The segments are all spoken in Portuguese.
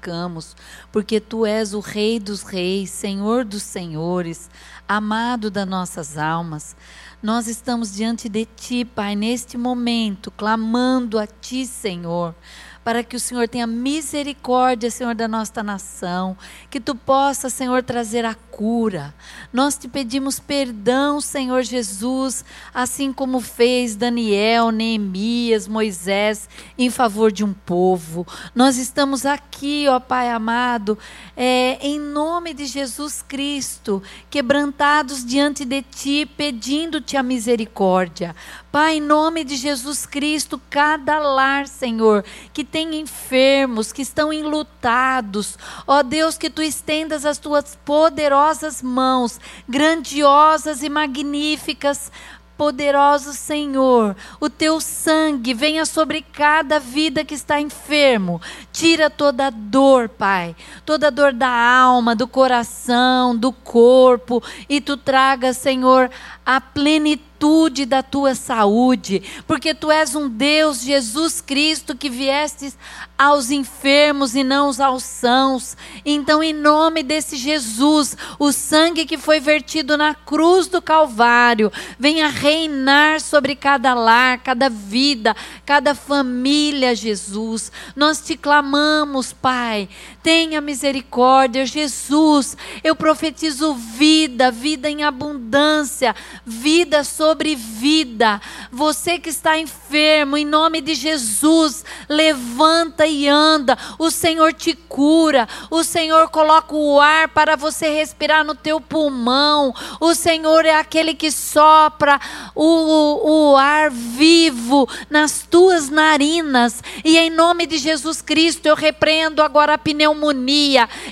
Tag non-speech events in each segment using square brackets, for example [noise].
glorificamos, porque tu és o Rei dos Reis, Senhor dos Senhores, amado das nossas almas. Nós estamos diante de ti, Pai, neste momento, clamando a ti, Senhor para que o Senhor tenha misericórdia, Senhor, da nossa nação, que tu possa, Senhor, trazer a cura. Nós te pedimos perdão, Senhor Jesus, assim como fez Daniel, Neemias, Moisés, em favor de um povo. Nós estamos aqui, ó Pai amado, é, em nome de Jesus Cristo, quebrantados diante de Ti, pedindo-te a misericórdia. Pai, em nome de Jesus Cristo, cada lar, Senhor, que tem enfermos, que estão enlutados, ó Deus, que tu estendas as tuas poderosas mãos, grandiosas e magníficas, poderoso Senhor, o teu sangue venha sobre cada vida que está enfermo. Tira toda dor, Pai, toda dor da alma, do coração, do corpo, e tu traga, Senhor, a plenitude da tua saúde, porque tu és um Deus, Jesus Cristo, que viestes aos enfermos e não aos sãos. Então, em nome desse Jesus, o sangue que foi vertido na cruz do Calvário, venha reinar sobre cada lar, cada vida, cada família, Jesus. Nós te clamamos, Pai, tenha misericórdia, Jesus. Eu profetizo vida, vida em abundância, vida sobre vida. Você que está enfermo, em nome de Jesus, levanta e anda. O Senhor te cura. O Senhor coloca o ar para você respirar no teu pulmão. O Senhor é aquele que sopra o, o ar vivo nas tuas narinas. E em nome de Jesus Cristo, eu repreendo agora a pneumonia.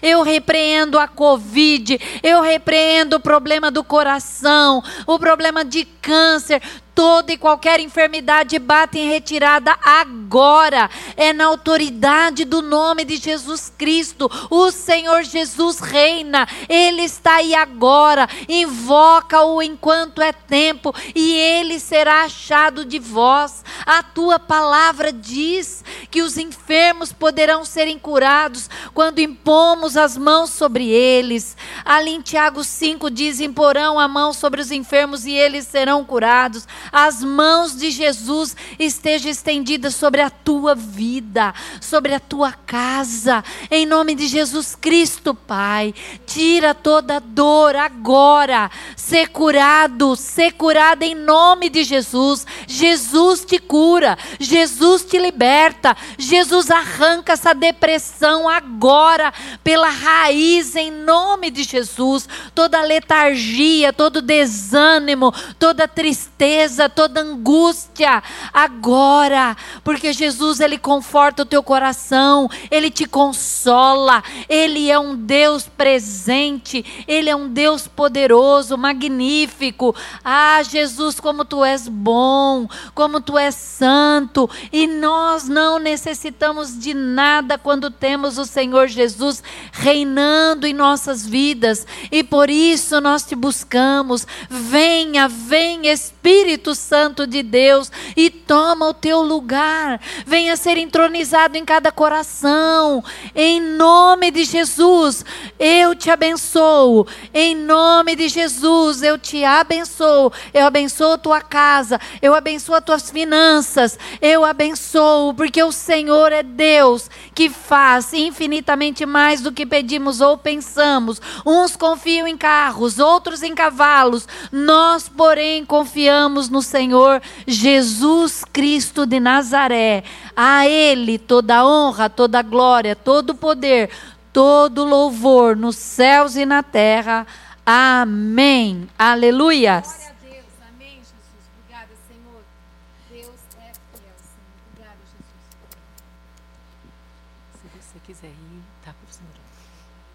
Eu repreendo a Covid. Eu repreendo o problema do coração. O problema de câncer toda e qualquer enfermidade bate em retirada agora. É na autoridade do nome de Jesus Cristo. O Senhor Jesus reina. Ele está aí agora. Invoca-o enquanto é tempo e ele será achado de vós. A tua palavra diz que os enfermos poderão serem curados quando impomos as mãos sobre eles. Ali em Tiago 5 diz: imporão a mão sobre os enfermos e eles serão curados as mãos de Jesus estejam estendidas sobre a tua vida, sobre a tua casa, em nome de Jesus Cristo, Pai. Tira toda dor agora, ser curado, ser curado em nome de Jesus. Jesus te cura, Jesus te liberta, Jesus arranca essa depressão agora, pela raiz, em nome de Jesus. Toda letargia, todo desânimo, toda tristeza tristeza, toda angústia, agora, porque Jesus ele conforta o teu coração, ele te consola, ele é um Deus presente, ele é um Deus poderoso, magnífico. Ah, Jesus, como tu és bom, como tu és santo, e nós não necessitamos de nada quando temos o Senhor Jesus reinando em nossas vidas, e por isso nós te buscamos. Venha, vem Espírito Espírito Santo de Deus e toma o teu lugar. Venha ser entronizado em cada coração. Em nome de Jesus, eu te abençoo. Em nome de Jesus, eu te abençoo. Eu abençoo a tua casa. Eu abençoo as tuas finanças. Eu abençoo, porque o Senhor é Deus que faz infinitamente mais do que pedimos ou pensamos. Uns confiam em carros, outros em cavalos. Nós, porém, confiamos no no Senhor Jesus Cristo de Nazaré. A Ele toda honra, toda glória, todo poder, todo louvor nos céus e na terra. Amém. Aleluia.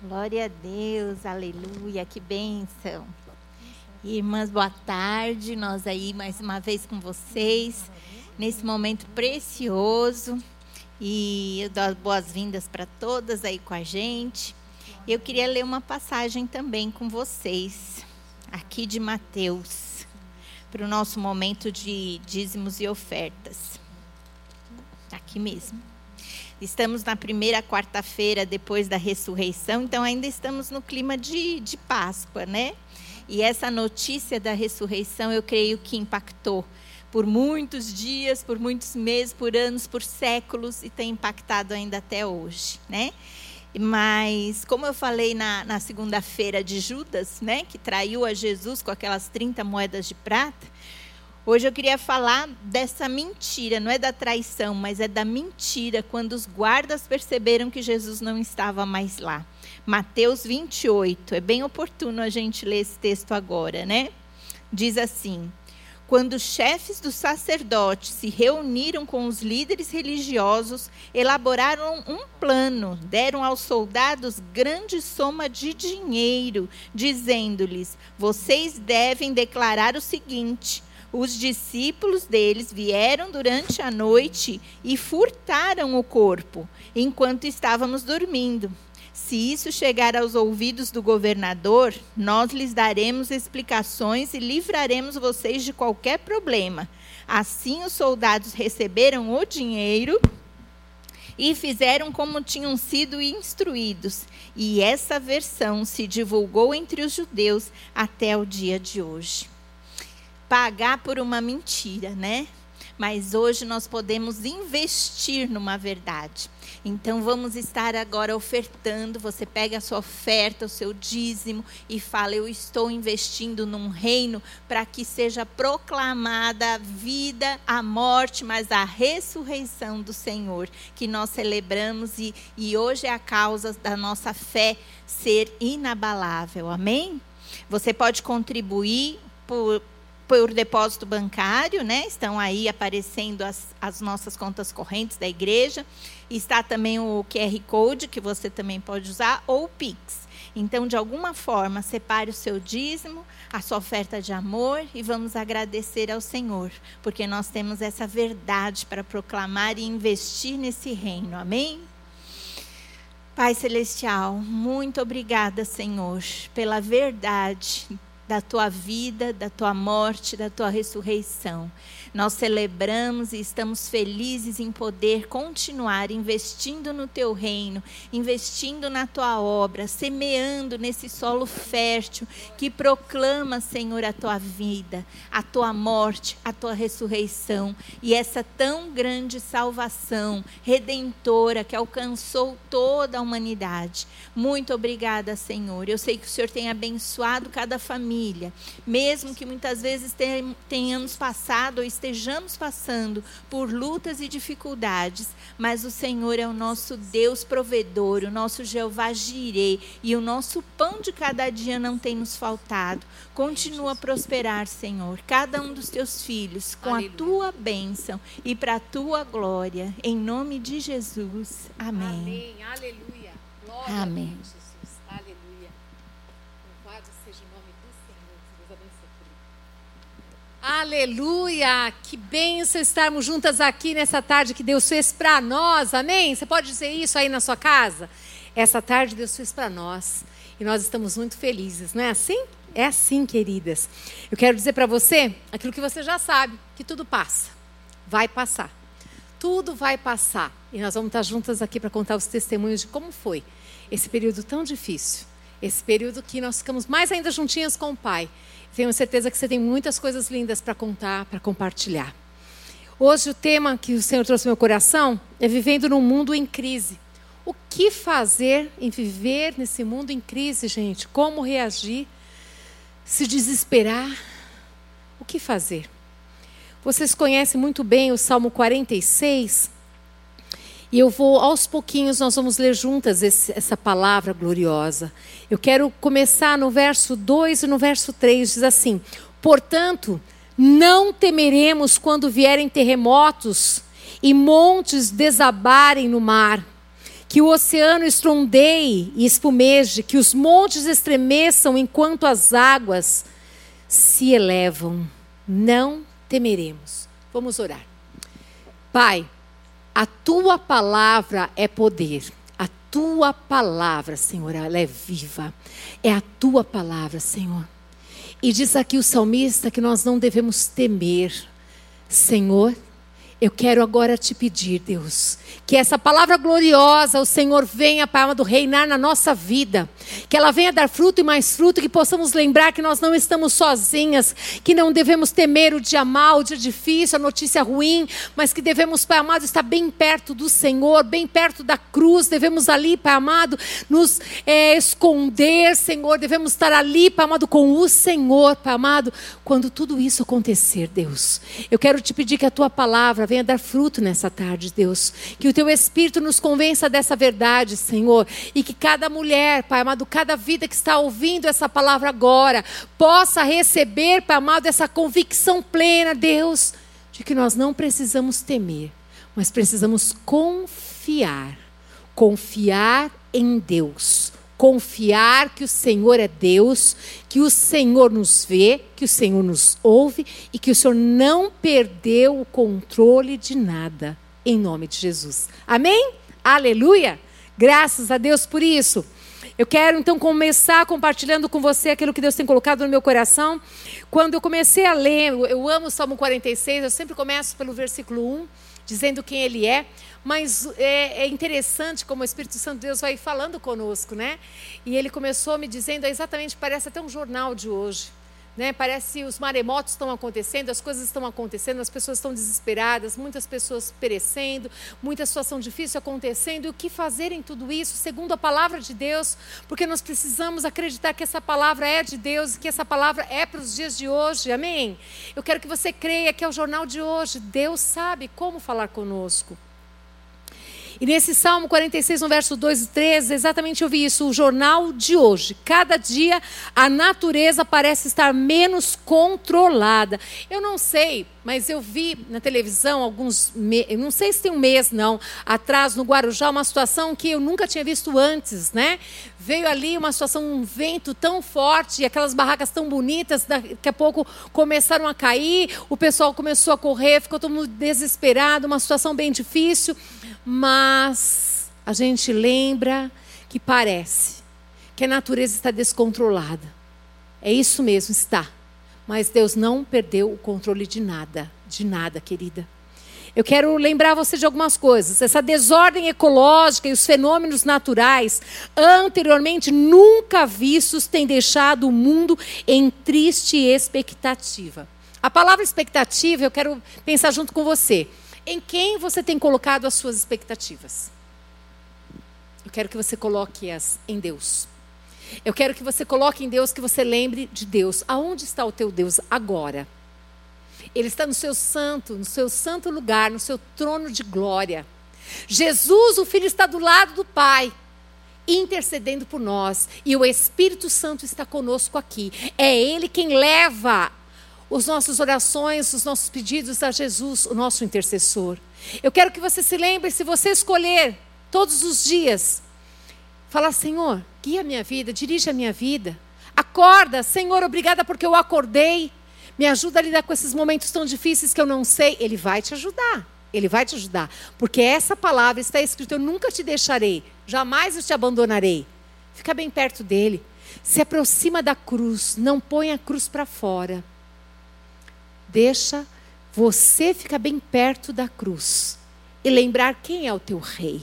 Glória a Deus, aleluia, que bênção. Irmãs, boa tarde. Nós aí mais uma vez com vocês nesse momento precioso e eu dou boas-vindas para todas aí com a gente. Eu queria ler uma passagem também com vocês, aqui de Mateus, para o nosso momento de dízimos e ofertas. Aqui mesmo. Estamos na primeira quarta-feira depois da ressurreição, então ainda estamos no clima de, de Páscoa, né? E essa notícia da ressurreição eu creio que impactou por muitos dias, por muitos meses, por anos, por séculos e tem impactado ainda até hoje, né? Mas, como eu falei na, na segunda-feira de Judas, né, que traiu a Jesus com aquelas 30 moedas de prata, hoje eu queria falar dessa mentira, não é da traição, mas é da mentira, quando os guardas perceberam que Jesus não estava mais lá. Mateus 28, é bem oportuno a gente ler esse texto agora, né? Diz assim: quando os chefes dos sacerdotes se reuniram com os líderes religiosos, elaboraram um plano, deram aos soldados grande soma de dinheiro, dizendo-lhes: Vocês devem declarar o seguinte. Os discípulos deles vieram durante a noite e furtaram o corpo, enquanto estávamos dormindo. Se isso chegar aos ouvidos do governador, nós lhes daremos explicações e livraremos vocês de qualquer problema. Assim, os soldados receberam o dinheiro e fizeram como tinham sido instruídos. E essa versão se divulgou entre os judeus até o dia de hoje. Pagar por uma mentira, né? Mas hoje nós podemos investir numa verdade. Então vamos estar agora ofertando. Você pega a sua oferta, o seu dízimo e fala: Eu estou investindo num reino para que seja proclamada a vida, a morte, mas a ressurreição do Senhor, que nós celebramos e, e hoje é a causa da nossa fé ser inabalável. Amém? Você pode contribuir por, por depósito bancário, né? Estão aí aparecendo as, as nossas contas correntes da igreja. Está também o QR Code, que você também pode usar, ou o Pix. Então, de alguma forma, separe o seu dízimo, a sua oferta de amor e vamos agradecer ao Senhor, porque nós temos essa verdade para proclamar e investir nesse reino. Amém? Pai Celestial, muito obrigada, Senhor, pela verdade da tua vida, da tua morte, da tua ressurreição. Nós celebramos e estamos felizes em poder continuar investindo no teu reino, investindo na tua obra, semeando nesse solo fértil que proclama, Senhor, a tua vida, a tua morte, a tua ressurreição e essa tão grande salvação redentora que alcançou toda a humanidade. Muito obrigada, Senhor. Eu sei que o Senhor tem abençoado cada família, mesmo que muitas vezes tenhamos passado ou estejamos passando por lutas e dificuldades, mas o Senhor é o nosso Deus provedor, o nosso Jeová Jirei, e o nosso pão de cada dia não tem nos faltado. Continua a prosperar, Senhor, cada um dos teus filhos com Aleluia. a tua bênção e para a tua glória, em nome de Jesus. Amém. Amém. Aleluia. Glória Amém. Aleluia! Que bênção estarmos juntas aqui nessa tarde que Deus fez para nós, amém? Você pode dizer isso aí na sua casa? Essa tarde Deus fez para nós e nós estamos muito felizes, não é assim? É assim, queridas. Eu quero dizer para você aquilo que você já sabe: que tudo passa, vai passar. Tudo vai passar. E nós vamos estar juntas aqui para contar os testemunhos de como foi esse período tão difícil. Esse período que nós ficamos mais ainda juntinhas com o Pai. Tenho certeza que você tem muitas coisas lindas para contar, para compartilhar. Hoje o tema que o Senhor trouxe no meu coração é vivendo num mundo em crise. O que fazer em viver nesse mundo em crise, gente? Como reagir? Se desesperar? O que fazer? Vocês conhecem muito bem o Salmo 46, e eu vou, aos pouquinhos, nós vamos ler juntas esse, essa palavra gloriosa. Eu quero começar no verso 2 e no verso 3, diz assim: Portanto, não temeremos quando vierem terremotos e montes desabarem no mar, que o oceano estrondeie e espumeje, que os montes estremeçam enquanto as águas se elevam. Não temeremos. Vamos orar. Pai, a tua palavra é poder. A tua palavra, Senhor, ela é viva. É a tua palavra, Senhor. E diz aqui o salmista que nós não devemos temer. Senhor, Eu quero agora te pedir, Deus, que essa palavra gloriosa, o Senhor venha, Pai amado, reinar na nossa vida. Que ela venha dar fruto e mais fruto, que possamos lembrar que nós não estamos sozinhas, que não devemos temer o dia mau, o dia difícil, a notícia ruim, mas que devemos, Pai amado, estar bem perto do Senhor, bem perto da cruz. Devemos ali, Pai amado, nos é, esconder, Senhor. Devemos estar ali, Pai amado, com o Senhor, Pai amado, quando tudo isso acontecer, Deus. Eu quero te pedir que a tua palavra venha dar fruto nessa tarde, Deus. Que o teu Espírito nos convença dessa verdade, Senhor. E que cada mulher, Pai amado, cada vida que está ouvindo essa palavra agora, possa receber, Pai amado, essa convicção plena, Deus, de que nós não precisamos temer, mas precisamos confiar. Confiar em Deus confiar que o Senhor é Deus, que o Senhor nos vê, que o Senhor nos ouve e que o Senhor não perdeu o controle de nada, em nome de Jesus. Amém? Aleluia! Graças a Deus por isso. Eu quero então começar compartilhando com você aquilo que Deus tem colocado no meu coração. Quando eu comecei a ler, eu amo o Salmo 46, eu sempre começo pelo versículo 1, dizendo quem ele é. Mas é, é, interessante como o Espírito Santo de Deus vai falando conosco, né? E ele começou me dizendo, exatamente, parece até um jornal de hoje. Né? Parece os maremotos estão acontecendo, as coisas estão acontecendo, as pessoas estão desesperadas, muitas pessoas perecendo, muita situação difícil acontecendo. E o que fazer em tudo isso, segundo a palavra de Deus? Porque nós precisamos acreditar que essa palavra é de Deus e que essa palavra é para os dias de hoje. Amém? Eu quero que você creia que é o jornal de hoje. Deus sabe como falar conosco. E nesse Salmo 46, no verso 2 e 3, exatamente eu vi isso, o jornal de hoje. Cada dia a natureza parece estar menos controlada. Eu não sei, mas eu vi na televisão alguns, não sei se tem um mês não, atrás no Guarujá, uma situação que eu nunca tinha visto antes, né? Veio ali uma situação, um vento tão forte, aquelas barracas tão bonitas, daqui a pouco começaram a cair, o pessoal começou a correr, ficou todo mundo desesperado, uma situação bem difícil, mas a gente lembra que parece que a natureza está descontrolada. É isso mesmo, está. Mas Deus não perdeu o controle de nada, de nada, querida. Eu quero lembrar você de algumas coisas. Essa desordem ecológica e os fenômenos naturais, anteriormente nunca vistos, têm deixado o mundo em triste expectativa. A palavra expectativa, eu quero pensar junto com você. Em quem você tem colocado as suas expectativas? Eu quero que você coloque-as em Deus. Eu quero que você coloque em Deus, que você lembre de Deus. Aonde está o teu Deus agora? Ele está no seu santo, no seu santo lugar, no seu trono de glória. Jesus, o Filho, está do lado do Pai, intercedendo por nós. E o Espírito Santo está conosco aqui. É Ele quem leva as nossas orações, os nossos pedidos a Jesus, o nosso intercessor. Eu quero que você se lembre, se você escolher todos os dias, falar: Senhor, guia a minha vida, dirige a minha vida. Acorda, Senhor, obrigada porque eu acordei. Me ajuda a lidar com esses momentos tão difíceis que eu não sei. Ele vai te ajudar. Ele vai te ajudar. Porque essa palavra está escrita: Eu nunca te deixarei, jamais eu te abandonarei. Fica bem perto dele. Se aproxima da cruz, não põe a cruz para fora. Deixa você ficar bem perto da cruz e lembrar quem é o teu rei.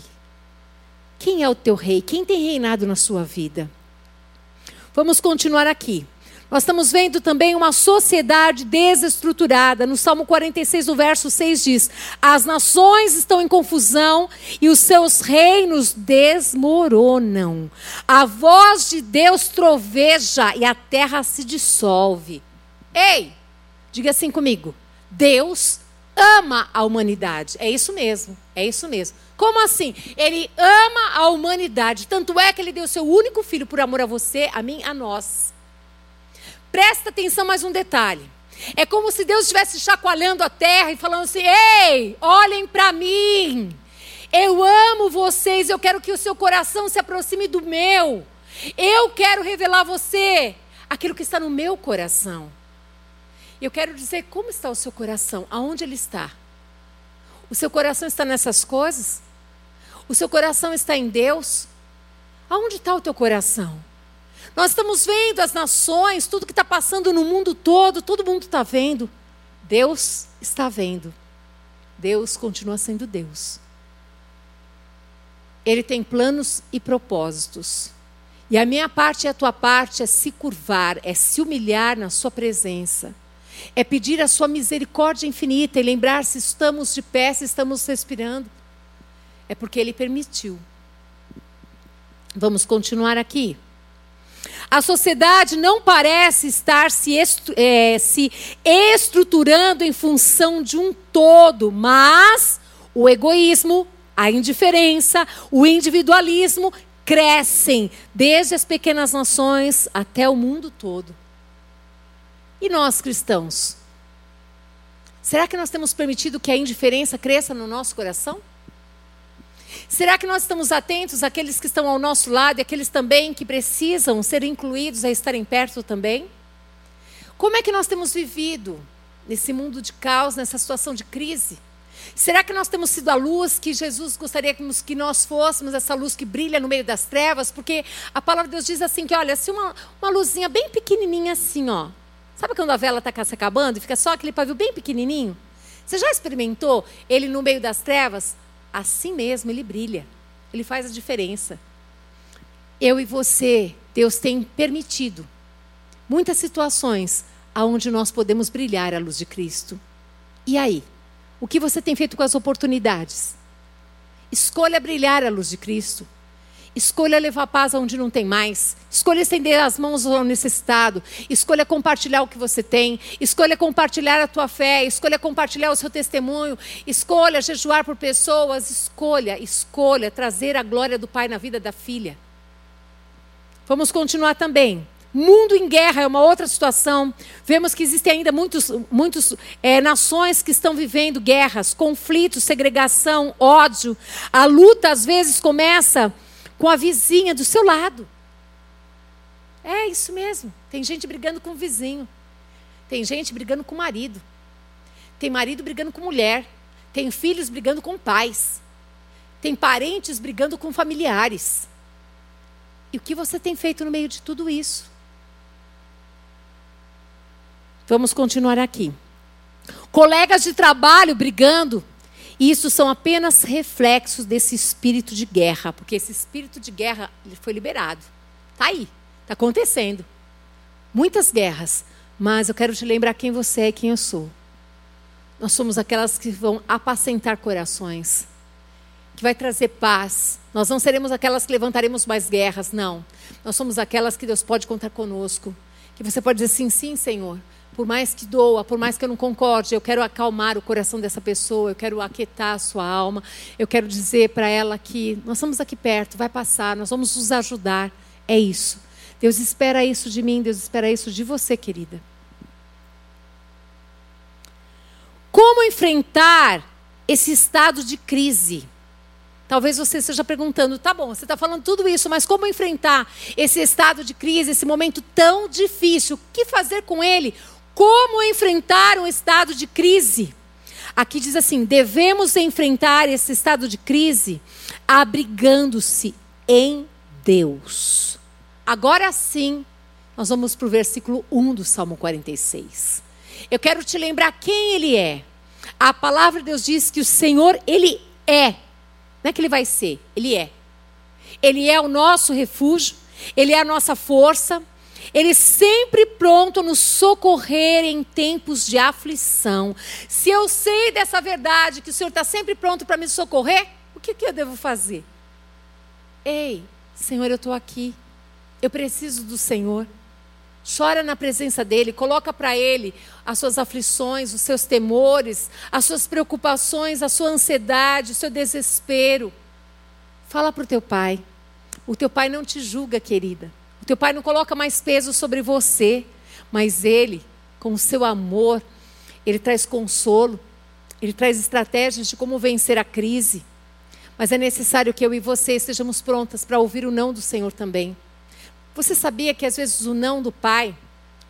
Quem é o teu rei? Quem tem reinado na sua vida? Vamos continuar aqui. Nós estamos vendo também uma sociedade desestruturada. No Salmo 46, o verso 6 diz: As nações estão em confusão e os seus reinos desmoronam. A voz de Deus troveja e a terra se dissolve. Ei, diga assim comigo: Deus ama a humanidade. É isso mesmo, é isso mesmo. Como assim? Ele ama a humanidade. Tanto é que ele deu seu único filho por amor a você, a mim, a nós. Presta atenção mais um detalhe. É como se Deus estivesse chacoalhando a terra e falando assim: ei, olhem para mim. Eu amo vocês, eu quero que o seu coração se aproxime do meu. Eu quero revelar a você aquilo que está no meu coração. Eu quero dizer como está o seu coração, aonde ele está. O seu coração está nessas coisas? O seu coração está em Deus? Aonde está o teu coração? Nós estamos vendo as nações, tudo que está passando no mundo todo, todo mundo está vendo. Deus está vendo. Deus continua sendo Deus. Ele tem planos e propósitos. E a minha parte e a tua parte é se curvar, é se humilhar na Sua presença. É pedir a Sua misericórdia infinita e lembrar se estamos de pé, se estamos respirando. É porque Ele permitiu. Vamos continuar aqui. A sociedade não parece estar se, estru é, se estruturando em função de um todo, mas o egoísmo, a indiferença, o individualismo crescem desde as pequenas nações até o mundo todo. E nós cristãos? Será que nós temos permitido que a indiferença cresça no nosso coração? Será que nós estamos atentos àqueles que estão ao nosso lado e aqueles também que precisam ser incluídos a estarem perto também? Como é que nós temos vivido nesse mundo de caos, nessa situação de crise? Será que nós temos sido a luz que Jesus gostaria que nós fôssemos, essa luz que brilha no meio das trevas? Porque a palavra de Deus diz assim que, olha, se uma, uma luzinha bem pequenininha assim, ó. Sabe quando a vela está se acabando e fica só aquele pavio bem pequenininho? Você já experimentou ele no meio das trevas? assim mesmo ele brilha. Ele faz a diferença. Eu e você, Deus tem permitido muitas situações aonde nós podemos brilhar a luz de Cristo. E aí? O que você tem feito com as oportunidades? Escolha brilhar a luz de Cristo. Escolha levar paz aonde não tem mais. Escolha estender as mãos ao necessitado. Escolha compartilhar o que você tem. Escolha compartilhar a tua fé. Escolha compartilhar o seu testemunho. Escolha jejuar por pessoas. Escolha, escolha trazer a glória do Pai na vida da filha. Vamos continuar também. Mundo em guerra é uma outra situação. Vemos que existem ainda muitas muitos, é, nações que estão vivendo guerras, conflitos, segregação, ódio. A luta às vezes começa com a vizinha do seu lado. É isso mesmo. Tem gente brigando com o vizinho. Tem gente brigando com o marido. Tem marido brigando com mulher. Tem filhos brigando com pais. Tem parentes brigando com familiares. E o que você tem feito no meio de tudo isso? Vamos continuar aqui. Colegas de trabalho brigando e isso são apenas reflexos desse espírito de guerra, porque esse espírito de guerra foi liberado. Está aí, está acontecendo. Muitas guerras, mas eu quero te lembrar quem você é e quem eu sou. Nós somos aquelas que vão apacentar corações, que vai trazer paz. Nós não seremos aquelas que levantaremos mais guerras, não. Nós somos aquelas que Deus pode contar conosco. Que você pode dizer sim, sim, Senhor por mais que doa, por mais que eu não concorde, eu quero acalmar o coração dessa pessoa, eu quero aquietar a sua alma, eu quero dizer para ela que nós estamos aqui perto, vai passar, nós vamos nos ajudar. É isso. Deus espera isso de mim, Deus espera isso de você, querida. Como enfrentar esse estado de crise? Talvez você esteja perguntando, tá bom, você está falando tudo isso, mas como enfrentar esse estado de crise, esse momento tão difícil? O que fazer com ele? Como enfrentar um estado de crise? Aqui diz assim: devemos enfrentar esse estado de crise abrigando-se em Deus. Agora sim, nós vamos para o versículo 1 do Salmo 46. Eu quero te lembrar quem ele é. A palavra de Deus diz que o Senhor, ele é. Não é que ele vai ser, ele é. Ele é o nosso refúgio, ele é a nossa força, ele sempre pronto nos socorrer em tempos de aflição. Se eu sei dessa verdade, que o Senhor está sempre pronto para me socorrer, o que, que eu devo fazer? Ei, Senhor, eu estou aqui. Eu preciso do Senhor. Chora na presença dEle, coloca para Ele as suas aflições, os seus temores, as suas preocupações, a sua ansiedade, o seu desespero. Fala para o teu pai. O teu pai não te julga, querida. Teu pai não coloca mais peso sobre você, mas ele, com o seu amor, ele traz consolo, ele traz estratégias de como vencer a crise. Mas é necessário que eu e você estejamos prontas para ouvir o não do Senhor também. Você sabia que às vezes o não do pai,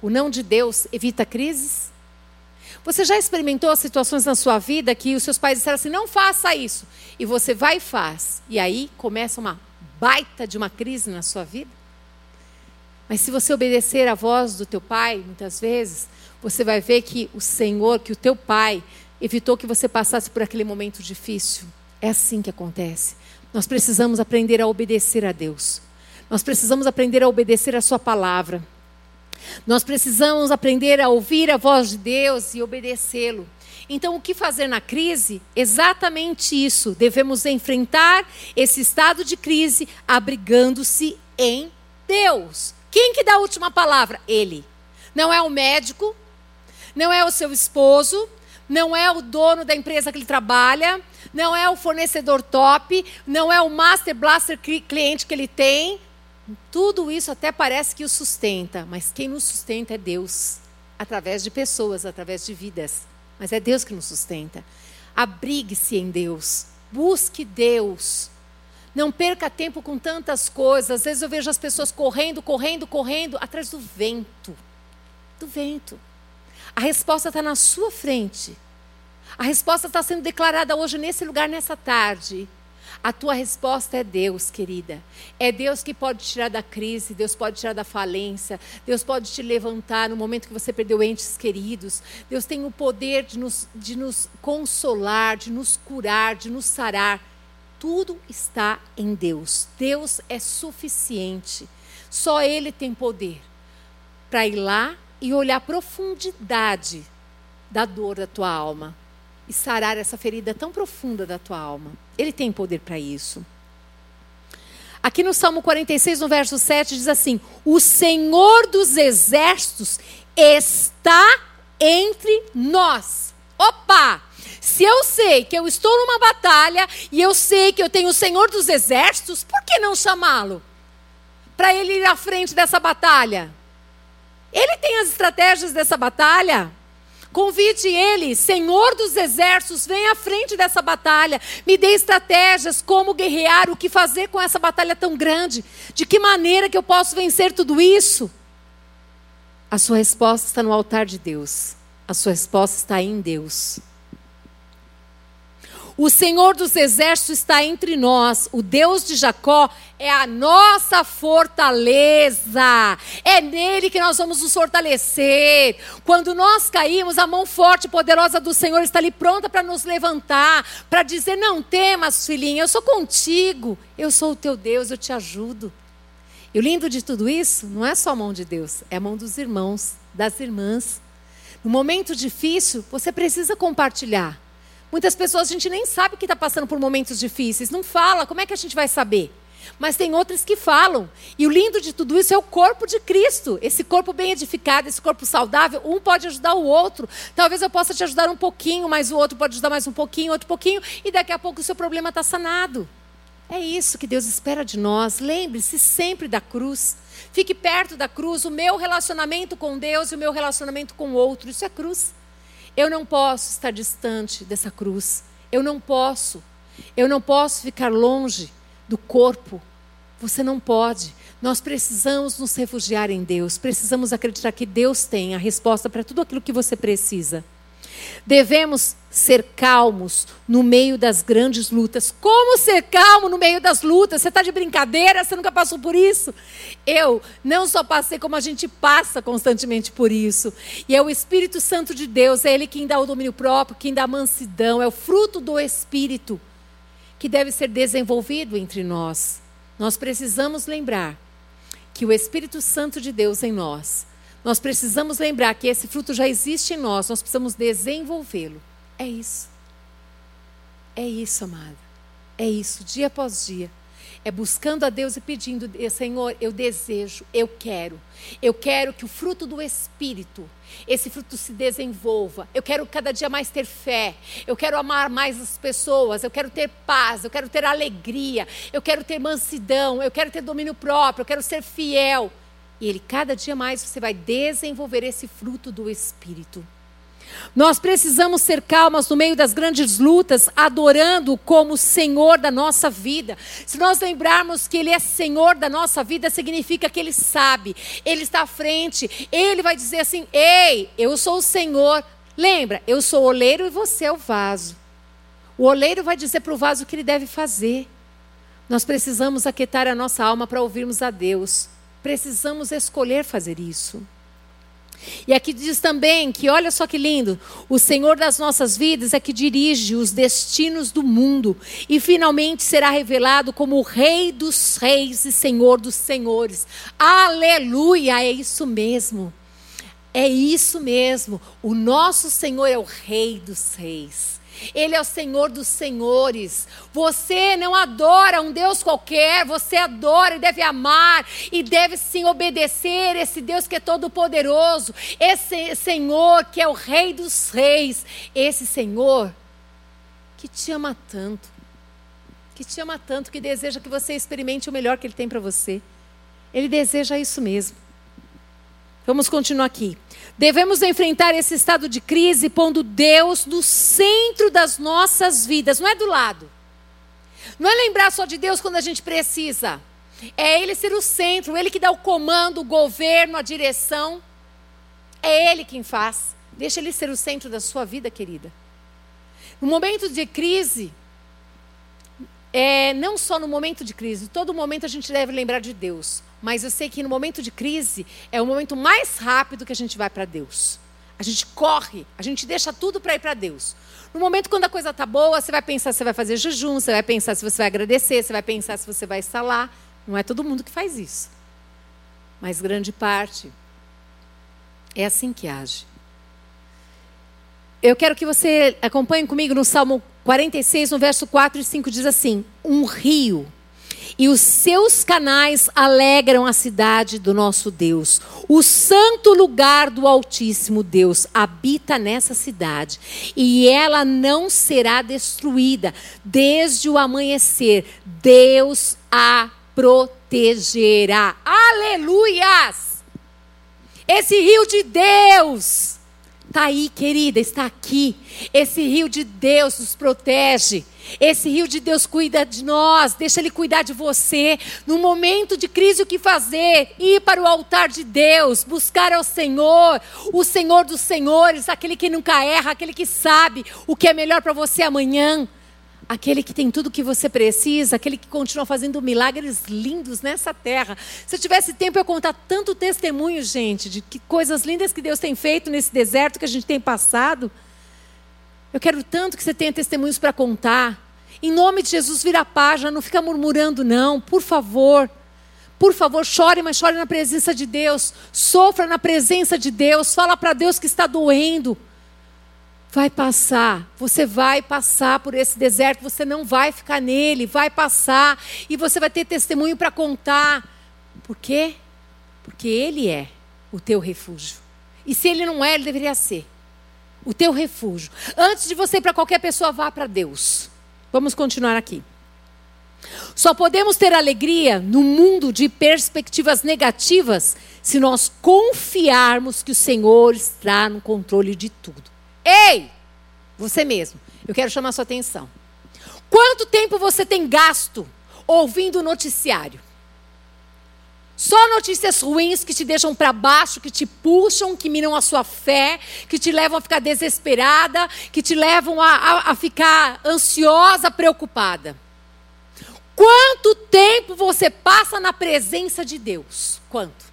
o não de Deus, evita crises? Você já experimentou situações na sua vida que os seus pais disseram assim: não faça isso. E você vai e faz. E aí começa uma baita de uma crise na sua vida? Mas se você obedecer à voz do teu pai, muitas vezes, você vai ver que o Senhor, que o teu pai, evitou que você passasse por aquele momento difícil. É assim que acontece. Nós precisamos aprender a obedecer a Deus. Nós precisamos aprender a obedecer a Sua palavra. Nós precisamos aprender a ouvir a voz de Deus e obedecê-lo. Então, o que fazer na crise? Exatamente isso. Devemos enfrentar esse estado de crise abrigando-se em Deus. Quem que dá a última palavra? Ele. Não é o médico, não é o seu esposo, não é o dono da empresa que ele trabalha, não é o fornecedor top, não é o master blaster cliente que ele tem. Tudo isso até parece que o sustenta, mas quem nos sustenta é Deus, através de pessoas, através de vidas. Mas é Deus que nos sustenta. Abrigue-se em Deus, busque Deus. Não perca tempo com tantas coisas. Às vezes eu vejo as pessoas correndo, correndo, correndo atrás do vento. Do vento. A resposta está na sua frente. A resposta está sendo declarada hoje nesse lugar, nessa tarde. A tua resposta é Deus, querida. É Deus que pode tirar da crise, Deus pode tirar da falência, Deus pode te levantar no momento que você perdeu entes queridos. Deus tem o poder de nos, de nos consolar, de nos curar, de nos sarar. Tudo está em Deus. Deus é suficiente. Só Ele tem poder para ir lá e olhar a profundidade da dor da tua alma e sarar essa ferida tão profunda da tua alma. Ele tem poder para isso. Aqui no Salmo 46, no verso 7, diz assim: O Senhor dos exércitos está entre nós. Opa! Se eu sei que eu estou numa batalha e eu sei que eu tenho o Senhor dos exércitos, por que não chamá-lo? Para ele ir à frente dessa batalha. Ele tem as estratégias dessa batalha. Convide ele, Senhor dos exércitos, vem à frente dessa batalha. Me dê estratégias, como guerrear, o que fazer com essa batalha tão grande. De que maneira que eu posso vencer tudo isso? A sua resposta está no altar de Deus. A sua resposta está em Deus. O Senhor dos exércitos está entre nós. O Deus de Jacó é a nossa fortaleza. É nele que nós vamos nos fortalecer. Quando nós caímos, a mão forte e poderosa do Senhor está ali pronta para nos levantar, para dizer: Não temas, filhinha, eu sou contigo. Eu sou o teu Deus, eu te ajudo. E o lindo de tudo isso não é só a mão de Deus, é a mão dos irmãos, das irmãs. No momento difícil, você precisa compartilhar. Muitas pessoas a gente nem sabe que está passando por momentos difíceis, não fala, como é que a gente vai saber? Mas tem outras que falam. E o lindo de tudo isso é o corpo de Cristo. Esse corpo bem edificado, esse corpo saudável, um pode ajudar o outro. Talvez eu possa te ajudar um pouquinho, mas o outro pode ajudar mais um pouquinho, outro pouquinho, e daqui a pouco o seu problema está sanado. É isso que Deus espera de nós. Lembre-se sempre da cruz. Fique perto da cruz. O meu relacionamento com Deus e o meu relacionamento com o outro. Isso é cruz. Eu não posso estar distante dessa cruz. Eu não posso. Eu não posso ficar longe do corpo. Você não pode. Nós precisamos nos refugiar em Deus. Precisamos acreditar que Deus tem a resposta para tudo aquilo que você precisa. Devemos ser calmos no meio das grandes lutas. Como ser calmo no meio das lutas? Você está de brincadeira? Você nunca passou por isso? Eu não só passei, como a gente passa constantemente por isso. E é o Espírito Santo de Deus, é Ele quem dá o domínio próprio, quem dá a mansidão, é o fruto do Espírito que deve ser desenvolvido entre nós. Nós precisamos lembrar que o Espírito Santo de Deus em nós nós precisamos lembrar que esse fruto já existe em nós, nós precisamos desenvolvê-lo. É isso. É isso, amada. É isso, dia após dia. É buscando a Deus e pedindo, Senhor, eu desejo, eu quero. Eu quero que o fruto do Espírito, esse fruto se desenvolva. Eu quero cada dia mais ter fé. Eu quero amar mais as pessoas. Eu quero ter paz. Eu quero ter alegria. Eu quero ter mansidão. Eu quero ter domínio próprio. Eu quero ser fiel. E ele, cada dia mais, você vai desenvolver esse fruto do Espírito. Nós precisamos ser calmas no meio das grandes lutas, adorando como Senhor da nossa vida. Se nós lembrarmos que Ele é Senhor da nossa vida, significa que Ele sabe, Ele está à frente, Ele vai dizer assim: Ei, eu sou o Senhor. Lembra, eu sou o oleiro e você é o vaso. O oleiro vai dizer para o vaso o que ele deve fazer. Nós precisamos aquietar a nossa alma para ouvirmos a Deus. Precisamos escolher fazer isso. E aqui diz também que, olha só que lindo, o Senhor das nossas vidas é que dirige os destinos do mundo e finalmente será revelado como o Rei dos Reis e Senhor dos Senhores. Aleluia! É isso mesmo. É isso mesmo. O nosso Senhor é o Rei dos Reis. Ele é o Senhor dos senhores. Você não adora um Deus qualquer, você adora e deve amar e deve sim obedecer esse Deus que é todo poderoso, esse Senhor que é o rei dos reis, esse Senhor que te ama tanto. Que te ama tanto que deseja que você experimente o melhor que ele tem para você. Ele deseja isso mesmo. Vamos continuar aqui. Devemos enfrentar esse estado de crise pondo Deus no centro das nossas vidas, não é do lado. Não é lembrar só de Deus quando a gente precisa. É Ele ser o centro, Ele que dá o comando, o governo, a direção. É Ele quem faz. Deixa Ele ser o centro da sua vida, querida. No momento de crise, é, não só no momento de crise, todo momento a gente deve lembrar de Deus. Mas eu sei que no momento de crise é o momento mais rápido que a gente vai para Deus. A gente corre, a gente deixa tudo para ir para Deus. No momento quando a coisa está boa, você vai pensar se você vai fazer jejum, você vai pensar se você vai agradecer, você vai pensar se você vai estar lá. Não é todo mundo que faz isso. Mas grande parte é assim que age. Eu quero que você acompanhe comigo no Salmo 46, no verso 4 e 5, diz assim: Um rio e os seus canais alegram a cidade do nosso Deus. O santo lugar do Altíssimo Deus habita nessa cidade, e ela não será destruída desde o amanhecer. Deus a protegerá. Aleluias! Esse rio de Deus está aí, querida, está aqui. Esse rio de Deus nos protege. Esse rio de Deus cuida de nós, deixa Ele cuidar de você. No momento de crise, o que fazer? Ir para o altar de Deus, buscar ao Senhor, o Senhor dos Senhores, aquele que nunca erra, aquele que sabe o que é melhor para você amanhã. Aquele que tem tudo o que você precisa, aquele que continua fazendo milagres lindos nessa terra. Se eu tivesse tempo, eu contar tanto testemunho, gente, de que coisas lindas que Deus tem feito nesse deserto que a gente tem passado. Eu quero tanto que você tenha testemunhos para contar. Em nome de Jesus, vira a página, não fica murmurando, não, por favor. Por favor, chore, mas chore na presença de Deus. Sofra na presença de Deus. Fala para Deus que está doendo. Vai passar, você vai passar por esse deserto, você não vai ficar nele, vai passar e você vai ter testemunho para contar. Por quê? Porque Ele é o teu refúgio. E se Ele não é, Ele deveria ser o teu refúgio. Antes de você ir para qualquer pessoa, vá para Deus. Vamos continuar aqui. Só podemos ter alegria no mundo de perspectivas negativas se nós confiarmos que o Senhor está no controle de tudo. Ei, você mesmo, eu quero chamar sua atenção. Quanto tempo você tem gasto ouvindo o noticiário? Só notícias ruins que te deixam para baixo, que te puxam, que minam a sua fé, que te levam a ficar desesperada, que te levam a, a, a ficar ansiosa, preocupada. Quanto tempo você passa na presença de Deus? Quanto?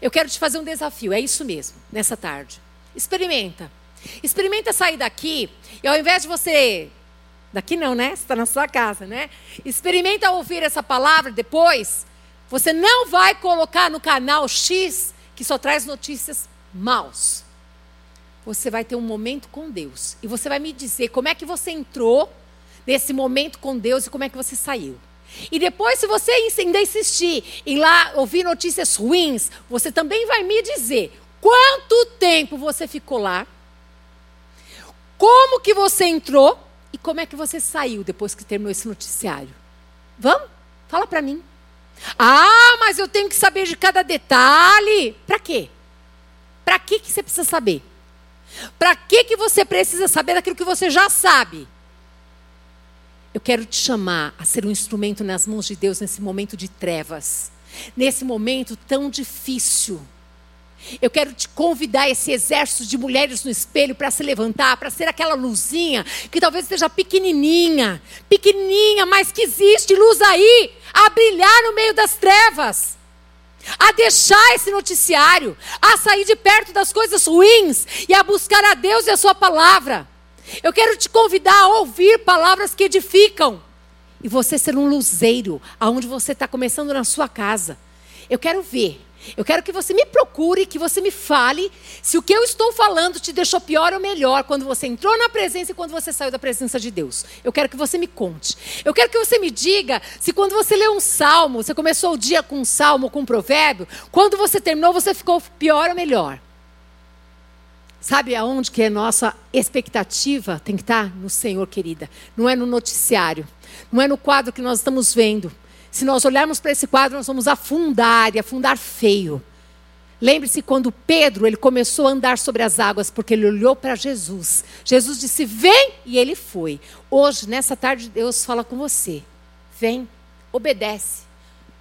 Eu quero te fazer um desafio, é isso mesmo, nessa tarde. Experimenta. Experimenta sair daqui e ao invés de você. Daqui não, né? Você está na sua casa, né? Experimenta ouvir essa palavra depois você não vai colocar no canal X que só traz notícias maus. Você vai ter um momento com Deus e você vai me dizer como é que você entrou nesse momento com Deus e como é que você saiu. E depois, se você ainda insistir em lá ouvir notícias ruins, você também vai me dizer quanto tempo você ficou lá, como que você entrou e como é que você saiu depois que terminou esse noticiário. Vamos? Fala para mim. Ah, mas eu tenho que saber de cada detalhe. Para quê? Para que, que você precisa saber? Para que, que você precisa saber daquilo que você já sabe? Eu quero te chamar a ser um instrumento nas mãos de Deus nesse momento de trevas, nesse momento tão difícil. Eu quero te convidar esse exército de mulheres no espelho para se levantar, para ser aquela luzinha que talvez seja pequenininha, pequenininha, mas que existe luz aí, a brilhar no meio das trevas. a deixar esse noticiário, a sair de perto das coisas ruins e a buscar a Deus e a Sua palavra. Eu quero te convidar a ouvir palavras que edificam e você ser um luzeiro aonde você está começando na sua casa. Eu quero ver eu quero que você me procure, que você me fale se o que eu estou falando te deixou pior ou melhor quando você entrou na presença e quando você saiu da presença de Deus. Eu quero que você me conte. Eu quero que você me diga se quando você leu um salmo, você começou o dia com um salmo, com um provérbio, quando você terminou você ficou pior ou melhor. Sabe aonde que é nossa expectativa tem que estar? No Senhor, querida. Não é no noticiário. Não é no quadro que nós estamos vendo. Se nós olharmos para esse quadro, nós vamos afundar e afundar feio. Lembre-se quando Pedro ele começou a andar sobre as águas, porque ele olhou para Jesus. Jesus disse: Vem, e ele foi. Hoje, nessa tarde, Deus fala com você. Vem, obedece.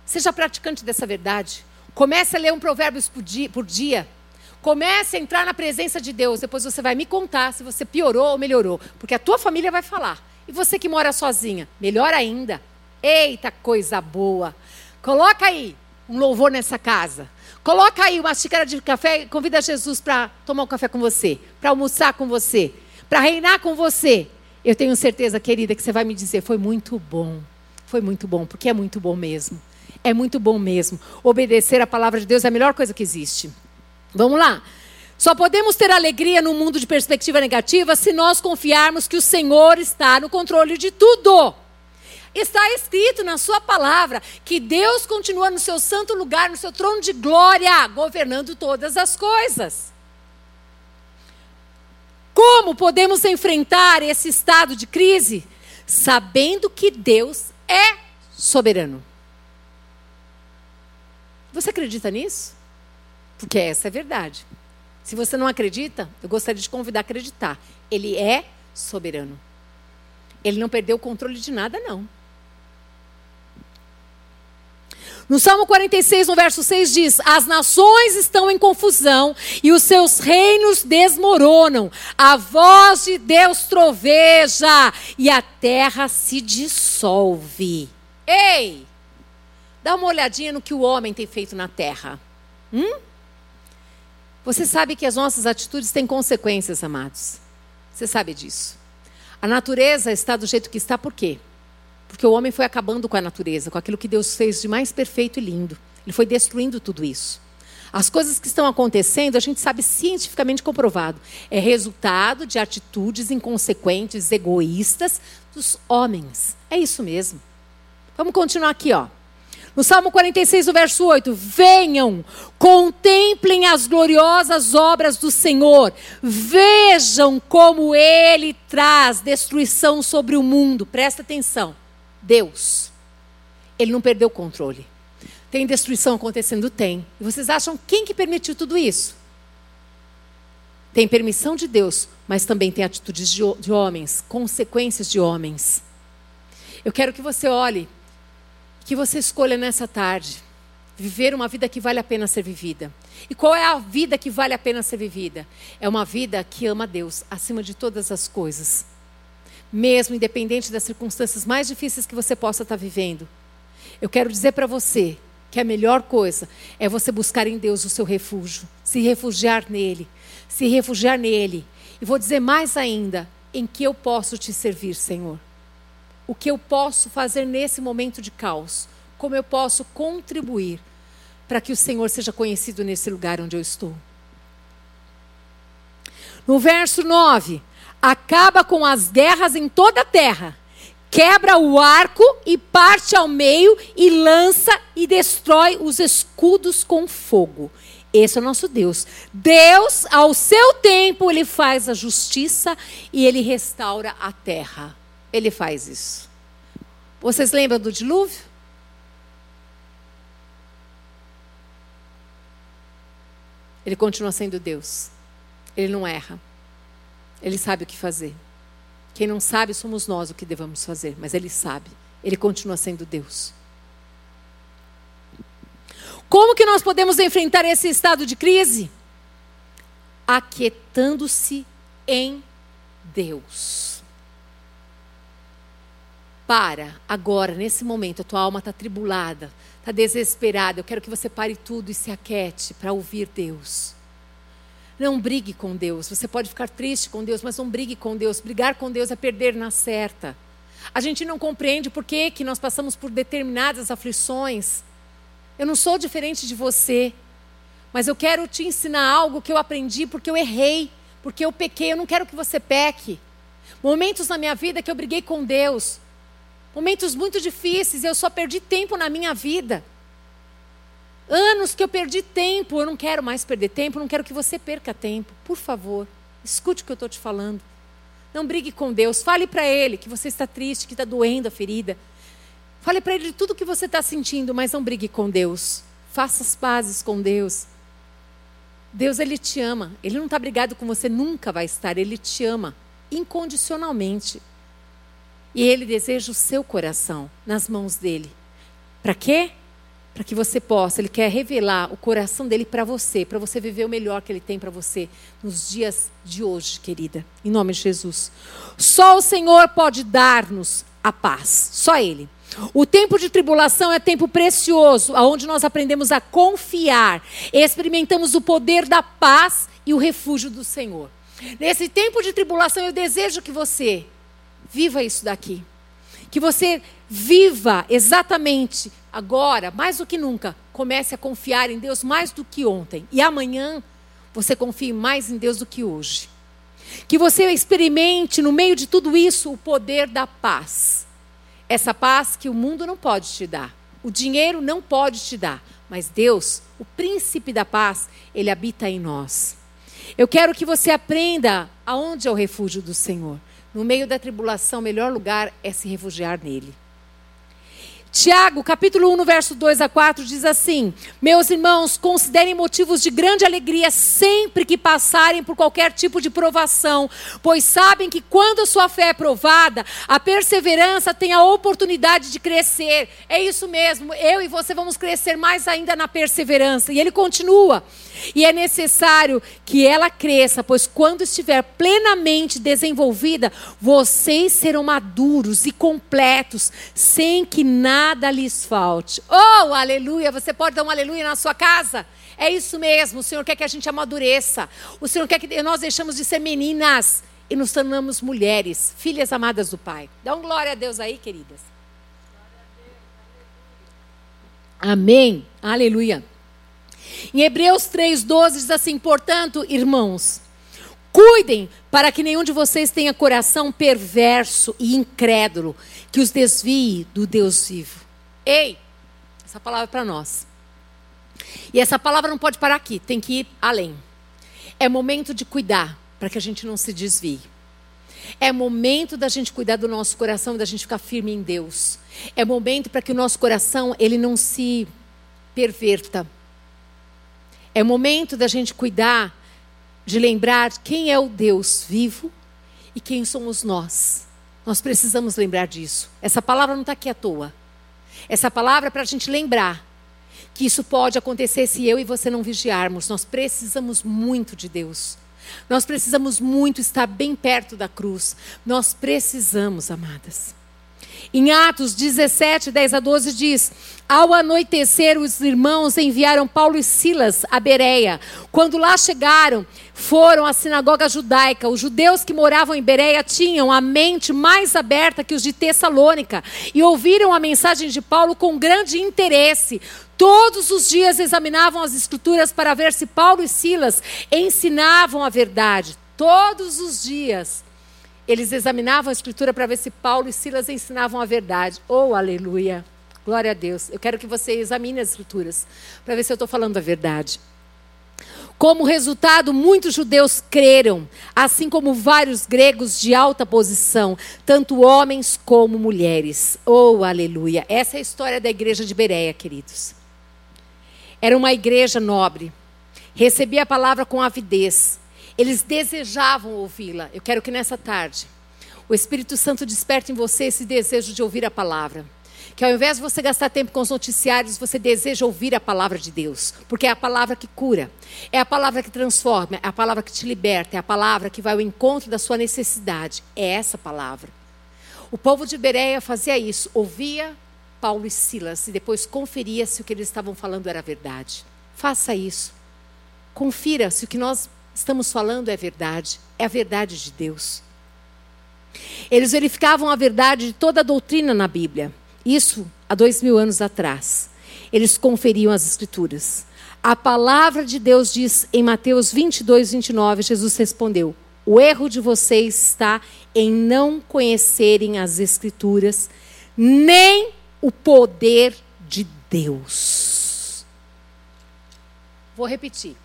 Seja praticante dessa verdade. Comece a ler um provérbio por dia. Comece a entrar na presença de Deus. Depois você vai me contar se você piorou ou melhorou. Porque a tua família vai falar. E você que mora sozinha, melhor ainda. Eita coisa boa! Coloca aí um louvor nessa casa. Coloca aí uma xícara de café e convida Jesus para tomar um café com você, para almoçar com você, para reinar com você. Eu tenho certeza, querida, que você vai me dizer: foi muito bom. Foi muito bom, porque é muito bom mesmo. É muito bom mesmo. Obedecer a palavra de Deus é a melhor coisa que existe. Vamos lá. Só podemos ter alegria num mundo de perspectiva negativa se nós confiarmos que o Senhor está no controle de tudo. Está escrito na sua palavra que Deus continua no seu santo lugar, no seu trono de glória, governando todas as coisas. Como podemos enfrentar esse estado de crise? Sabendo que Deus é soberano. Você acredita nisso? Porque essa é a verdade. Se você não acredita, eu gostaria de convidar a acreditar. Ele é soberano. Ele não perdeu o controle de nada, não. No Salmo 46, no verso 6 diz: As nações estão em confusão e os seus reinos desmoronam. A voz de Deus troveja e a terra se dissolve. Ei! Dá uma olhadinha no que o homem tem feito na terra. Hum? Você sabe que as nossas atitudes têm consequências, amados. Você sabe disso. A natureza está do jeito que está por quê? Porque o homem foi acabando com a natureza, com aquilo que Deus fez de mais perfeito e lindo. Ele foi destruindo tudo isso. As coisas que estão acontecendo, a gente sabe cientificamente comprovado, é resultado de atitudes inconsequentes, egoístas dos homens. É isso mesmo. Vamos continuar aqui, ó. No Salmo 46, o verso 8: Venham, contemplem as gloriosas obras do Senhor, vejam como ele traz destruição sobre o mundo. Presta atenção. Deus. Ele não perdeu o controle. Tem destruição acontecendo? Tem. E vocês acham quem que permitiu tudo isso? Tem permissão de Deus, mas também tem atitudes de, de homens, consequências de homens. Eu quero que você olhe, que você escolha nessa tarde viver uma vida que vale a pena ser vivida. E qual é a vida que vale a pena ser vivida? É uma vida que ama Deus acima de todas as coisas mesmo independente das circunstâncias mais difíceis que você possa estar vivendo. Eu quero dizer para você que a melhor coisa é você buscar em Deus o seu refúgio, se refugiar nele, se refugiar nele. E vou dizer mais ainda, em que eu posso te servir, Senhor? O que eu posso fazer nesse momento de caos? Como eu posso contribuir para que o Senhor seja conhecido nesse lugar onde eu estou? No verso 9, acaba com as guerras em toda a terra, quebra o arco e parte ao meio e lança e destrói os escudos com fogo. Esse é o nosso Deus. Deus, ao seu tempo, ele faz a justiça e ele restaura a terra. Ele faz isso. Vocês lembram do dilúvio? Ele continua sendo Deus. Ele não erra. Ele sabe o que fazer. Quem não sabe somos nós o que devemos fazer, mas ele sabe. Ele continua sendo Deus. Como que nós podemos enfrentar esse estado de crise? Aquietando-se em Deus. para, agora, nesse momento, a tua alma está tribulada, está desesperada. Eu quero que você pare tudo e se aquete para ouvir Deus. Não brigue com Deus. Você pode ficar triste com Deus, mas não brigue com Deus. Brigar com Deus é perder na certa. A gente não compreende por que, que nós passamos por determinadas aflições. Eu não sou diferente de você, mas eu quero te ensinar algo que eu aprendi porque eu errei, porque eu pequei. Eu não quero que você peque. Momentos na minha vida que eu briguei com Deus, momentos muito difíceis, eu só perdi tempo na minha vida. Anos que eu perdi tempo, eu não quero mais perder tempo, não quero que você perca tempo. Por favor, escute o que eu estou te falando. Não brigue com Deus. Fale para Ele que você está triste, que está doendo a ferida. Fale para Ele tudo que você está sentindo, mas não brigue com Deus. Faça as pazes com Deus. Deus, Ele te ama. Ele não está brigado com você, nunca vai estar. Ele te ama incondicionalmente. E Ele deseja o seu coração nas mãos dele. Para quê? Para que você possa, Ele quer revelar o coração dele para você, para você viver o melhor que Ele tem para você nos dias de hoje, querida. Em nome de Jesus. Só o Senhor pode dar-nos a paz. Só Ele. O tempo de tribulação é tempo precioso, onde nós aprendemos a confiar, experimentamos o poder da paz e o refúgio do Senhor. Nesse tempo de tribulação, eu desejo que você viva isso daqui. Que você viva exatamente agora, mais do que nunca, comece a confiar em Deus mais do que ontem. E amanhã você confie mais em Deus do que hoje. Que você experimente no meio de tudo isso o poder da paz. Essa paz que o mundo não pode te dar, o dinheiro não pode te dar, mas Deus, o príncipe da paz, ele habita em nós. Eu quero que você aprenda aonde é o refúgio do Senhor. No meio da tribulação, o melhor lugar é se refugiar nele. Tiago, capítulo 1, no verso 2 a 4, diz assim: Meus irmãos, considerem motivos de grande alegria sempre que passarem por qualquer tipo de provação, pois sabem que quando a sua fé é provada, a perseverança tem a oportunidade de crescer. É isso mesmo, eu e você vamos crescer mais ainda na perseverança. E ele continua: E é necessário que ela cresça, pois quando estiver plenamente desenvolvida, vocês serão maduros e completos, sem que nada lhes falte. Oh, aleluia! Você pode dar um aleluia na sua casa? É isso mesmo. O Senhor quer que a gente amadureça. O Senhor quer que nós deixamos de ser meninas e nos tornamos mulheres, filhas amadas do Pai. Dá um glória a Deus aí, queridas. Amém. Aleluia. Em Hebreus 3,12 diz assim: portanto, irmãos, Cuidem para que nenhum de vocês tenha coração perverso e incrédulo, que os desvie do Deus vivo. Ei, essa palavra é para nós. E essa palavra não pode parar aqui, tem que ir além. É momento de cuidar para que a gente não se desvie. É momento da gente cuidar do nosso coração, da gente ficar firme em Deus. É momento para que o nosso coração ele não se perverta. É momento da gente cuidar de lembrar quem é o Deus vivo e quem somos nós. Nós precisamos lembrar disso. Essa palavra não está aqui à toa. Essa palavra é para a gente lembrar que isso pode acontecer se eu e você não vigiarmos. Nós precisamos muito de Deus. Nós precisamos muito estar bem perto da cruz. Nós precisamos, amadas. Em Atos 17, 10 a 12 diz: Ao anoitecer, os irmãos enviaram Paulo e Silas a Bereia. Quando lá chegaram, foram à sinagoga judaica. Os judeus que moravam em Bereia tinham a mente mais aberta que os de Tessalônica e ouviram a mensagem de Paulo com grande interesse. Todos os dias examinavam as escrituras para ver se Paulo e Silas ensinavam a verdade. Todos os dias eles examinavam a escritura para ver se Paulo e Silas ensinavam a verdade. Oh, aleluia! Glória a Deus. Eu quero que você examine as escrituras para ver se eu estou falando a verdade. Como resultado, muitos judeus creram, assim como vários gregos de alta posição, tanto homens como mulheres. Oh, aleluia! Essa é a história da igreja de Bereia, queridos. Era uma igreja nobre, recebia a palavra com avidez, eles desejavam ouvi-la. Eu quero que nessa tarde o Espírito Santo desperte em você esse desejo de ouvir a palavra. Que ao invés de você gastar tempo com os noticiários, você deseja ouvir a palavra de Deus. Porque é a palavra que cura, é a palavra que transforma, é a palavra que te liberta, é a palavra que vai ao encontro da sua necessidade. É essa palavra. O povo de Bereia fazia isso, ouvia Paulo e Silas e depois conferia se o que eles estavam falando era verdade. Faça isso. Confira se o que nós estamos falando é verdade, é a verdade de Deus. Eles verificavam a verdade de toda a doutrina na Bíblia. Isso há dois mil anos atrás. Eles conferiam as Escrituras. A palavra de Deus diz em Mateus 22, 29, Jesus respondeu: O erro de vocês está em não conhecerem as Escrituras, nem o poder de Deus. Vou repetir.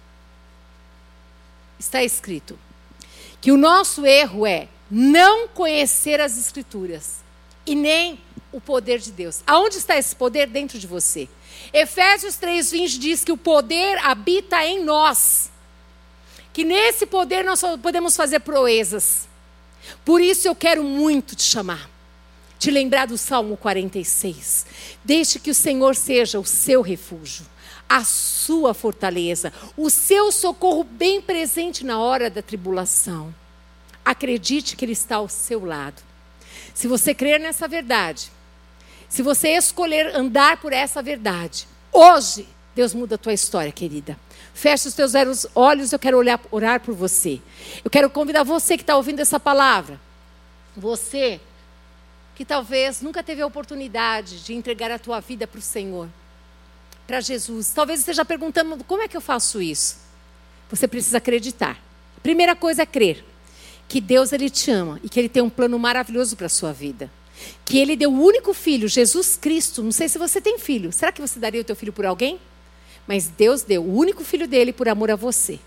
Está escrito que o nosso erro é não conhecer as Escrituras e nem o poder de Deus. Aonde está esse poder? Dentro de você. Efésios 3,20 diz que o poder habita em nós. Que nesse poder nós podemos fazer proezas. Por isso eu quero muito te chamar, te lembrar do Salmo 46. Deixe que o Senhor seja o seu refúgio, a sua fortaleza, o seu socorro bem presente na hora da tribulação. Acredite que Ele está ao seu lado. Se você crer nessa verdade, se você escolher andar por essa verdade, hoje Deus muda a tua história, querida. Feche os teus olhos, eu quero olhar, orar por você. Eu quero convidar você que está ouvindo essa palavra. Você que talvez nunca teve a oportunidade de entregar a tua vida para o Senhor, para Jesus. Talvez esteja perguntando: como é que eu faço isso? Você precisa acreditar. Primeira coisa é crer que Deus ele te ama e que ele tem um plano maravilhoso para a sua vida. Que ele deu o único filho, Jesus Cristo. Não sei se você tem filho. Será que você daria o teu filho por alguém? Mas Deus deu o único filho dele por amor a você.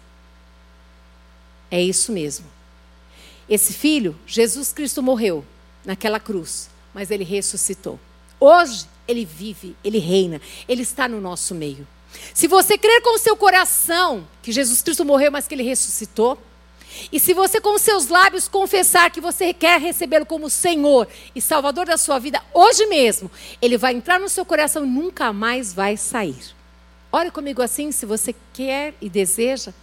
É isso mesmo. Esse filho, Jesus Cristo morreu naquela cruz, mas ele ressuscitou. Hoje ele vive, ele reina, ele está no nosso meio. Se você crer com o seu coração que Jesus Cristo morreu, mas que ele ressuscitou, e se você com seus lábios confessar que você quer recebê-lo como Senhor e Salvador da sua vida hoje mesmo, ele vai entrar no seu coração e nunca mais vai sair. Ore comigo assim, se você quer e deseja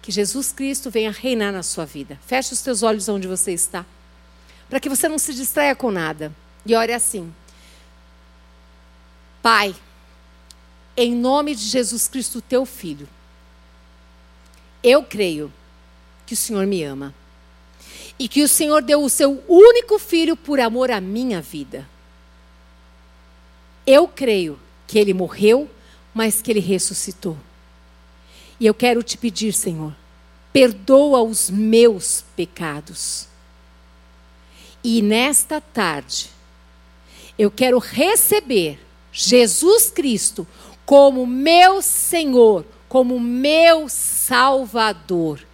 que Jesus Cristo venha reinar na sua vida. Feche os teus olhos onde você está, para que você não se distraia com nada. E ore assim: Pai, em nome de Jesus Cristo, teu filho, eu creio que o Senhor me ama. E que o Senhor deu o seu único filho por amor à minha vida. Eu creio que ele morreu, mas que ele ressuscitou. E eu quero te pedir, Senhor, perdoa os meus pecados. E nesta tarde, eu quero receber Jesus Cristo como meu Senhor, como meu Salvador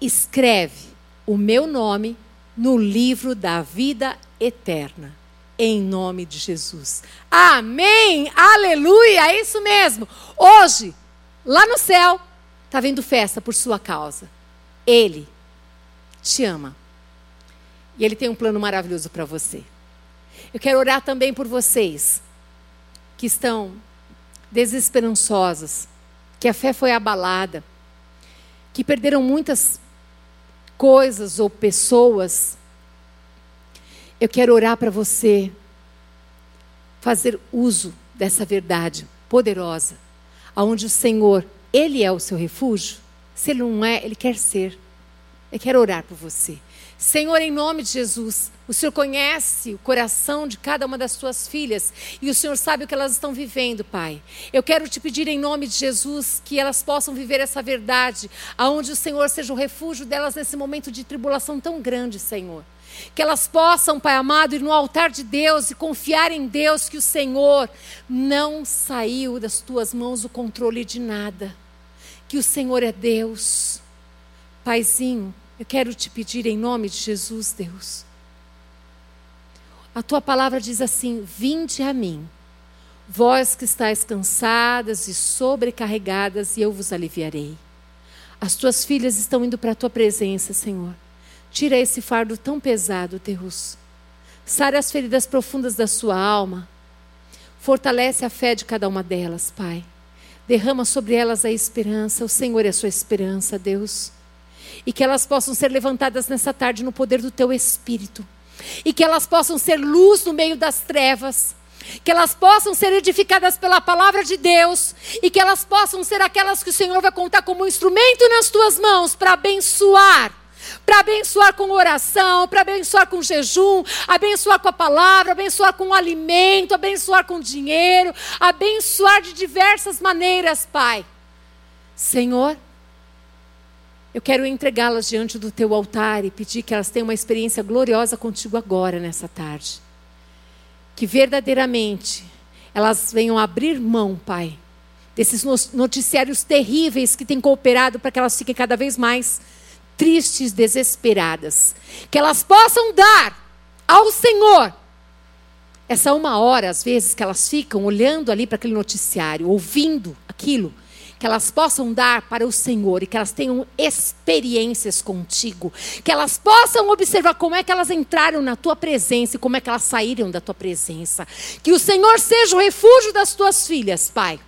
escreve o meu nome no livro da vida eterna. Em nome de Jesus. Amém! Aleluia! É isso mesmo. Hoje, lá no céu, está vendo festa por sua causa. Ele te ama. E ele tem um plano maravilhoso para você. Eu quero orar também por vocês que estão desesperançosos, que a fé foi abalada, que perderam muitas coisas ou pessoas, eu quero orar para você fazer uso dessa verdade poderosa, aonde o Senhor, ele é o seu refúgio. Se ele não é, ele quer ser. Eu quero orar por você. Senhor, em nome de Jesus, o Senhor conhece o coração de cada uma das suas filhas e o Senhor sabe o que elas estão vivendo, Pai. Eu quero te pedir em nome de Jesus que elas possam viver essa verdade, aonde o Senhor seja o refúgio delas nesse momento de tribulação tão grande, Senhor. Que elas possam, Pai amado, ir no altar de Deus e confiar em Deus que o Senhor não saiu das tuas mãos o controle de nada. Que o Senhor é Deus. Paizinho, eu quero te pedir em nome de Jesus, Deus. A tua palavra diz assim: Vinde a mim, vós que estáis cansadas e sobrecarregadas, e eu vos aliviarei. As tuas filhas estão indo para a tua presença, Senhor. Tira esse fardo tão pesado, Deus. Sara as feridas profundas da sua alma. Fortalece a fé de cada uma delas, Pai. Derrama sobre elas a esperança. O Senhor é a sua esperança, Deus e que elas possam ser levantadas nessa tarde no poder do teu Espírito. e que elas possam ser luz no meio das trevas que elas possam ser edificadas pela palavra de Deus e que elas possam ser aquelas que o Senhor vai contar como instrumento nas tuas mãos para abençoar. Para abençoar com oração, para abençoar com jejum, abençoar com a palavra, abençoar com o alimento, abençoar com dinheiro, abençoar de diversas maneiras, Pai. Senhor, eu quero entregá-las diante do teu altar e pedir que elas tenham uma experiência gloriosa contigo agora, nessa tarde que verdadeiramente elas venham abrir mão, Pai, desses noticiários terríveis que têm cooperado para que elas fiquem cada vez mais tristes, desesperadas. Que elas possam dar ao Senhor essa uma hora, às vezes, que elas ficam olhando ali para aquele noticiário, ouvindo aquilo que elas possam dar para o Senhor e que elas tenham experiências contigo, que elas possam observar como é que elas entraram na tua presença e como é que elas saíram da tua presença. Que o Senhor seja o refúgio das tuas filhas, Pai.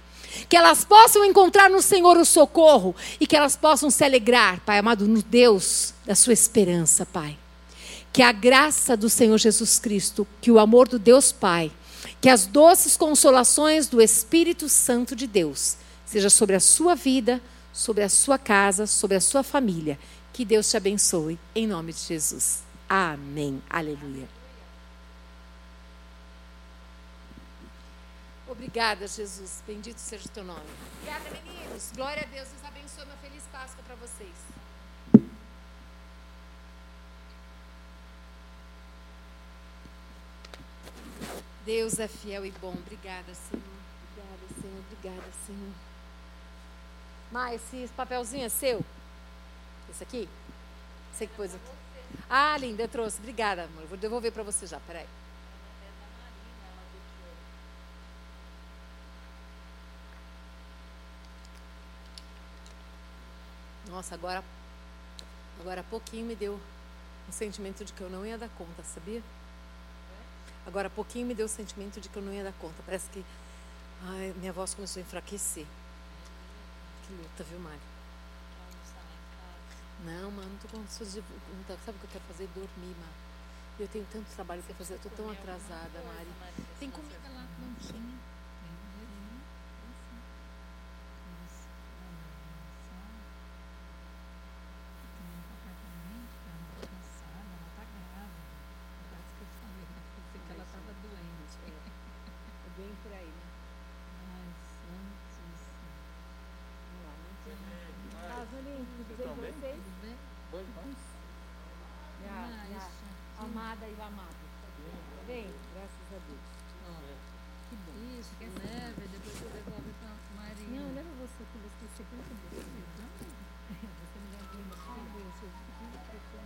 Que elas possam encontrar no Senhor o socorro e que elas possam se alegrar, Pai amado, no Deus da sua esperança, Pai. Que a graça do Senhor Jesus Cristo, que o amor do Deus Pai, que as doces consolações do Espírito Santo de Deus seja sobre a sua vida, sobre a sua casa, sobre a sua família. Que Deus te abençoe, em nome de Jesus. Amém. Aleluia. Obrigada, Jesus. Bendito seja o teu nome. Obrigada, meninos. Glória a Deus. Deus abençoe. Uma feliz Páscoa para vocês. Deus é fiel e bom. Obrigada, Senhor. Obrigada, Senhor. Obrigada, Senhor. Mas esse papelzinho é seu? Esse aqui? Sei que pôs aqui. Ah, linda, eu trouxe. Obrigada, amor. vou devolver para você já. Peraí. Nossa, agora, agora há pouquinho me deu um sentimento de que eu não ia dar conta, sabia? Agora há pouquinho me deu o sentimento de que eu não ia dar conta. Parece que ai, minha voz começou a enfraquecer que luta, viu, Mari? Não, mano, não tô com suas de... Sabe o que eu quero fazer? Dormir, mano. Eu tenho tanto trabalho para fazer, eu tô tão atrasada, Mari. Tem comida lá, não tinha. amada e o amado. Tá bem? Graças a Deus. que bom. Isso, quer leva e depois você devolve para Maria. Não, leva você que você ser muito bom. Você me dá um bem de Deus. Eu fico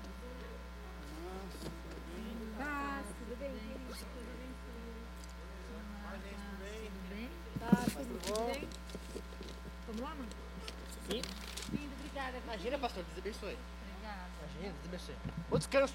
Paz, tudo bem, querido? Tudo bem, Tudo bem? Tudo bem? Vamos lá, mano? Sim. Lindo, obrigada. Imagina, pastor, Deus abençoe. Obrigada. Imagina, Deus abençoe. Bom descanso.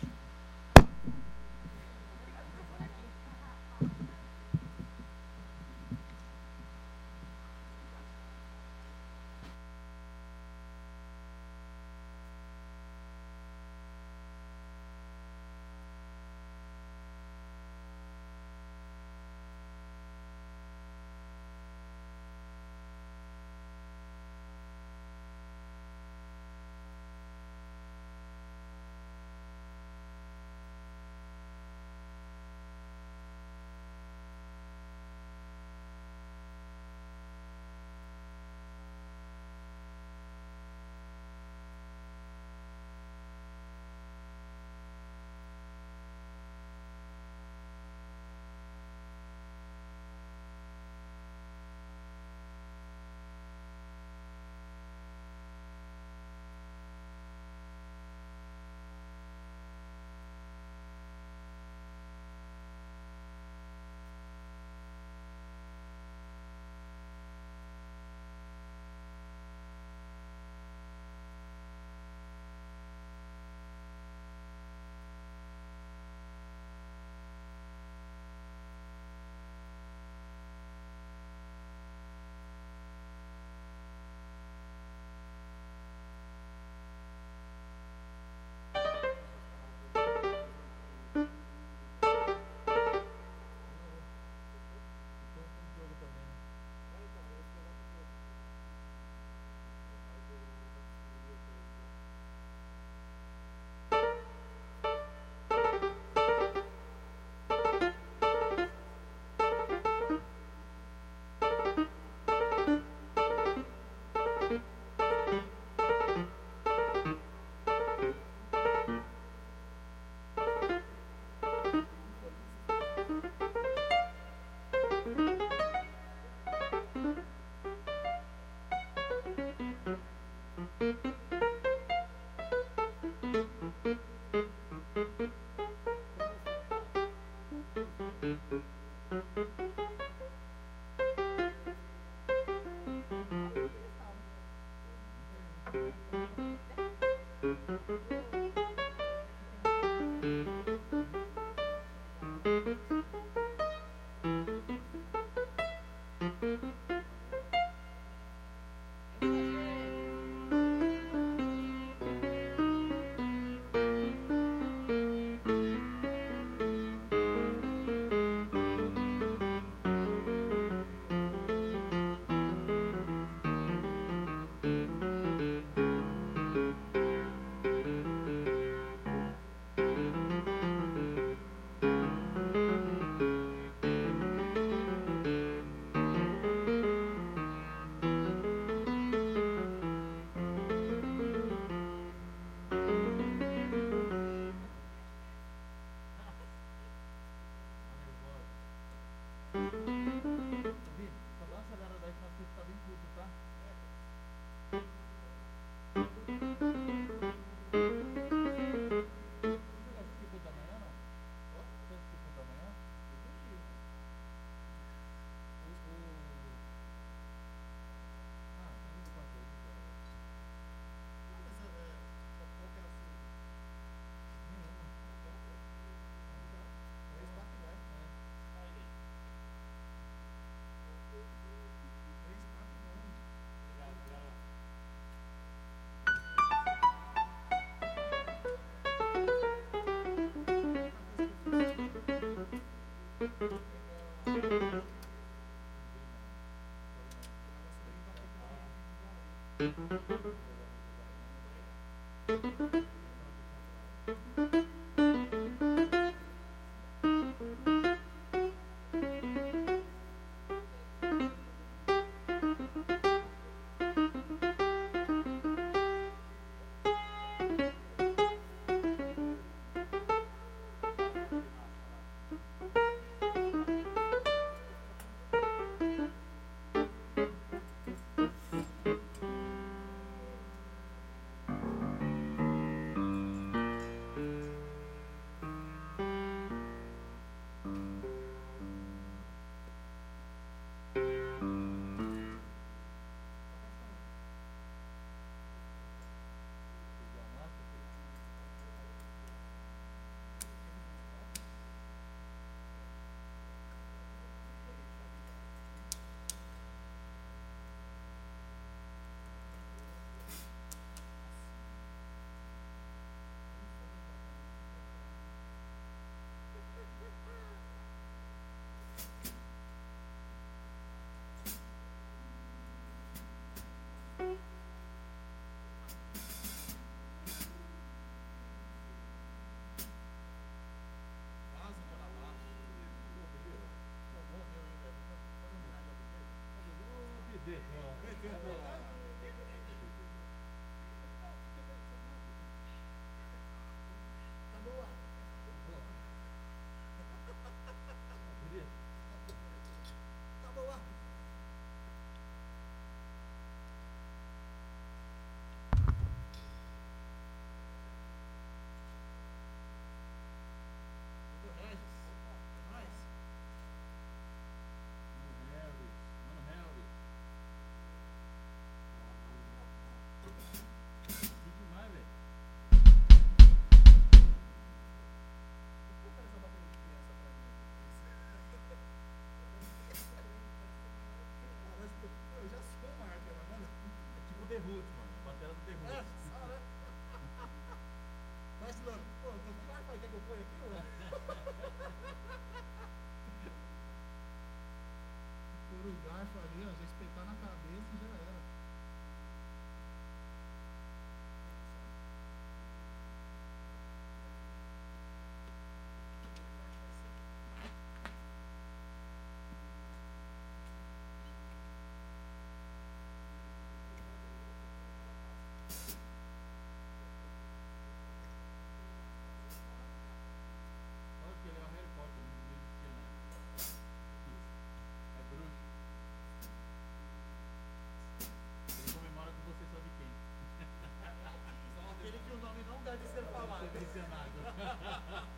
did. Good, good. Marcos. [laughs]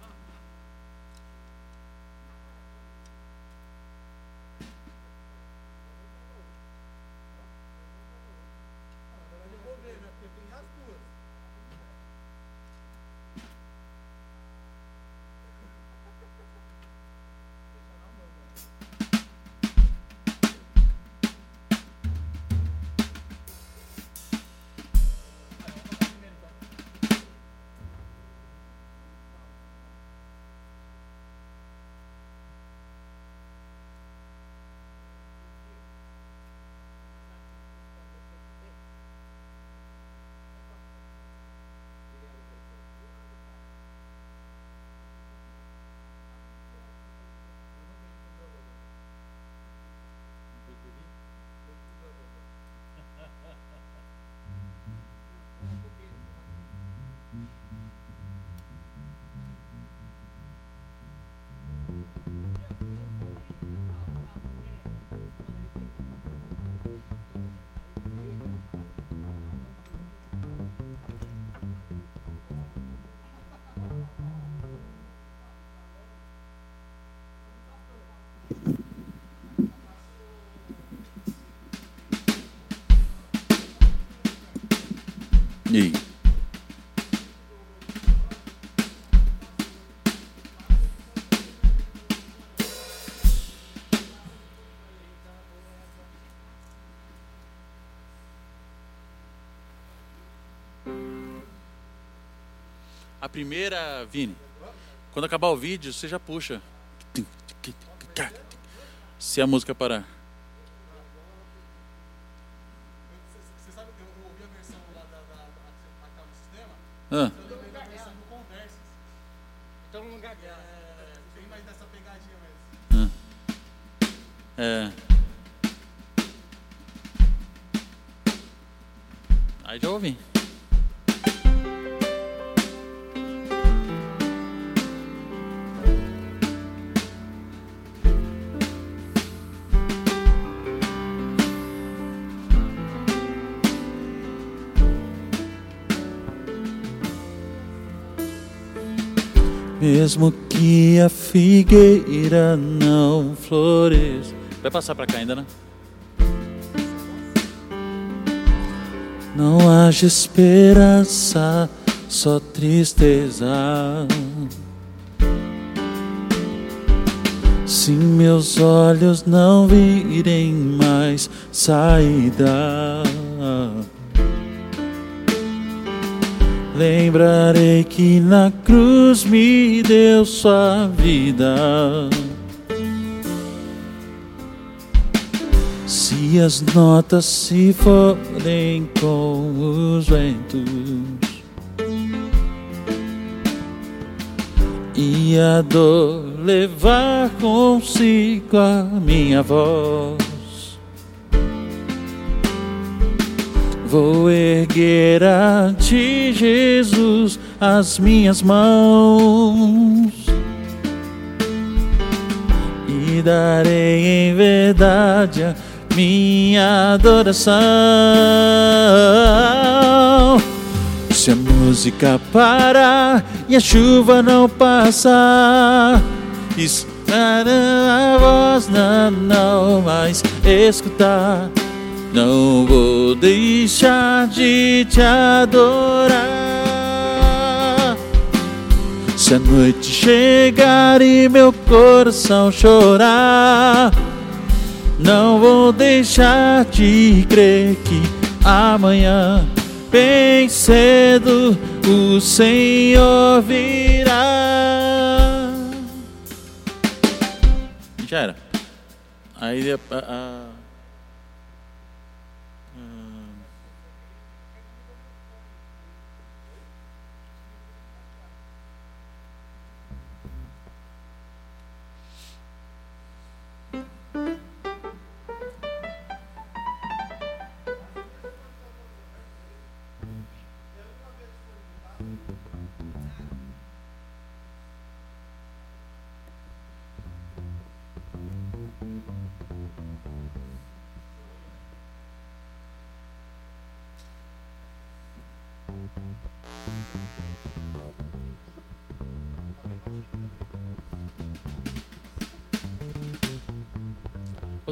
Primeira, Vini, quando acabar o vídeo, você já puxa. Se a música parar. Mesmo que a figueira não floresça. Vai passar pra cá ainda, né? Não haja esperança, só tristeza. Se meus olhos não virem mais saída. Lembrarei que na cruz me deu sua vida. Se as notas se forem com os ventos e a dor levar consigo a minha voz. Vou erguer a ti, Jesus, as minhas mãos e darei em verdade a minha adoração. Se a música parar e a chuva não passar, escutará a voz não mais escutar. Não vou deixar de te adorar. Se a noite chegar e meu coração chorar, não vou deixar de crer que amanhã, bem cedo, o Senhor virá. Já era. Aí a, a-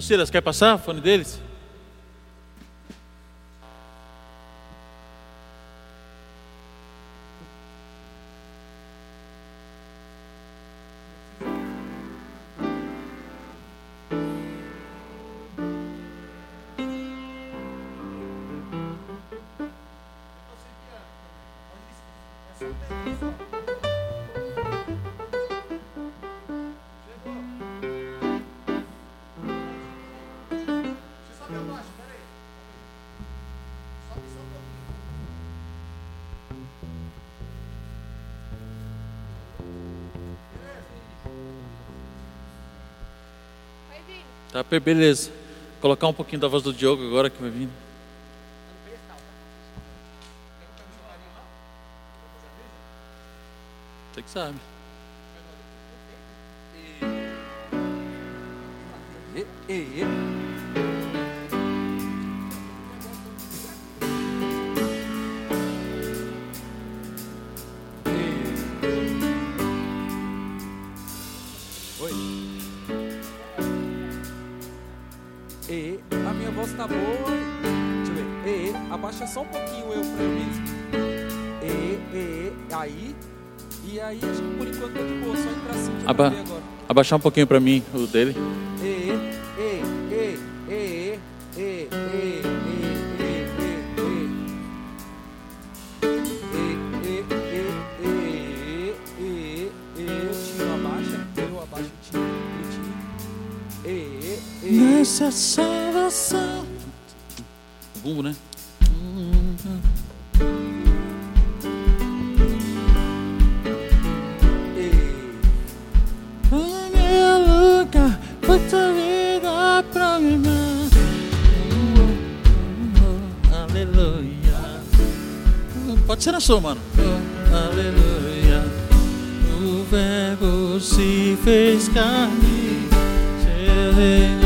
Silas, quer passar fone deles? Tá, beleza. Colocar um pouquinho da voz do Diogo agora que vai vir. Você que sabe. Oi. voz tá boa. Deixa eu ver. E, e, abaixa só um pouquinho eu pra eu mesmo. E, e, e, aí. E aí, por enquanto tá de boa, só entrar assim. Aba abaixar um pouquinho pra mim o dele. E, e, e, e, e, e, e, e, e, e, e, e, e, chumbo, né? Muita vida pra mim. Oh, oh, oh, aleluia. Pode ser na sua, mano. Aleluia. O verbo se fez carne. Se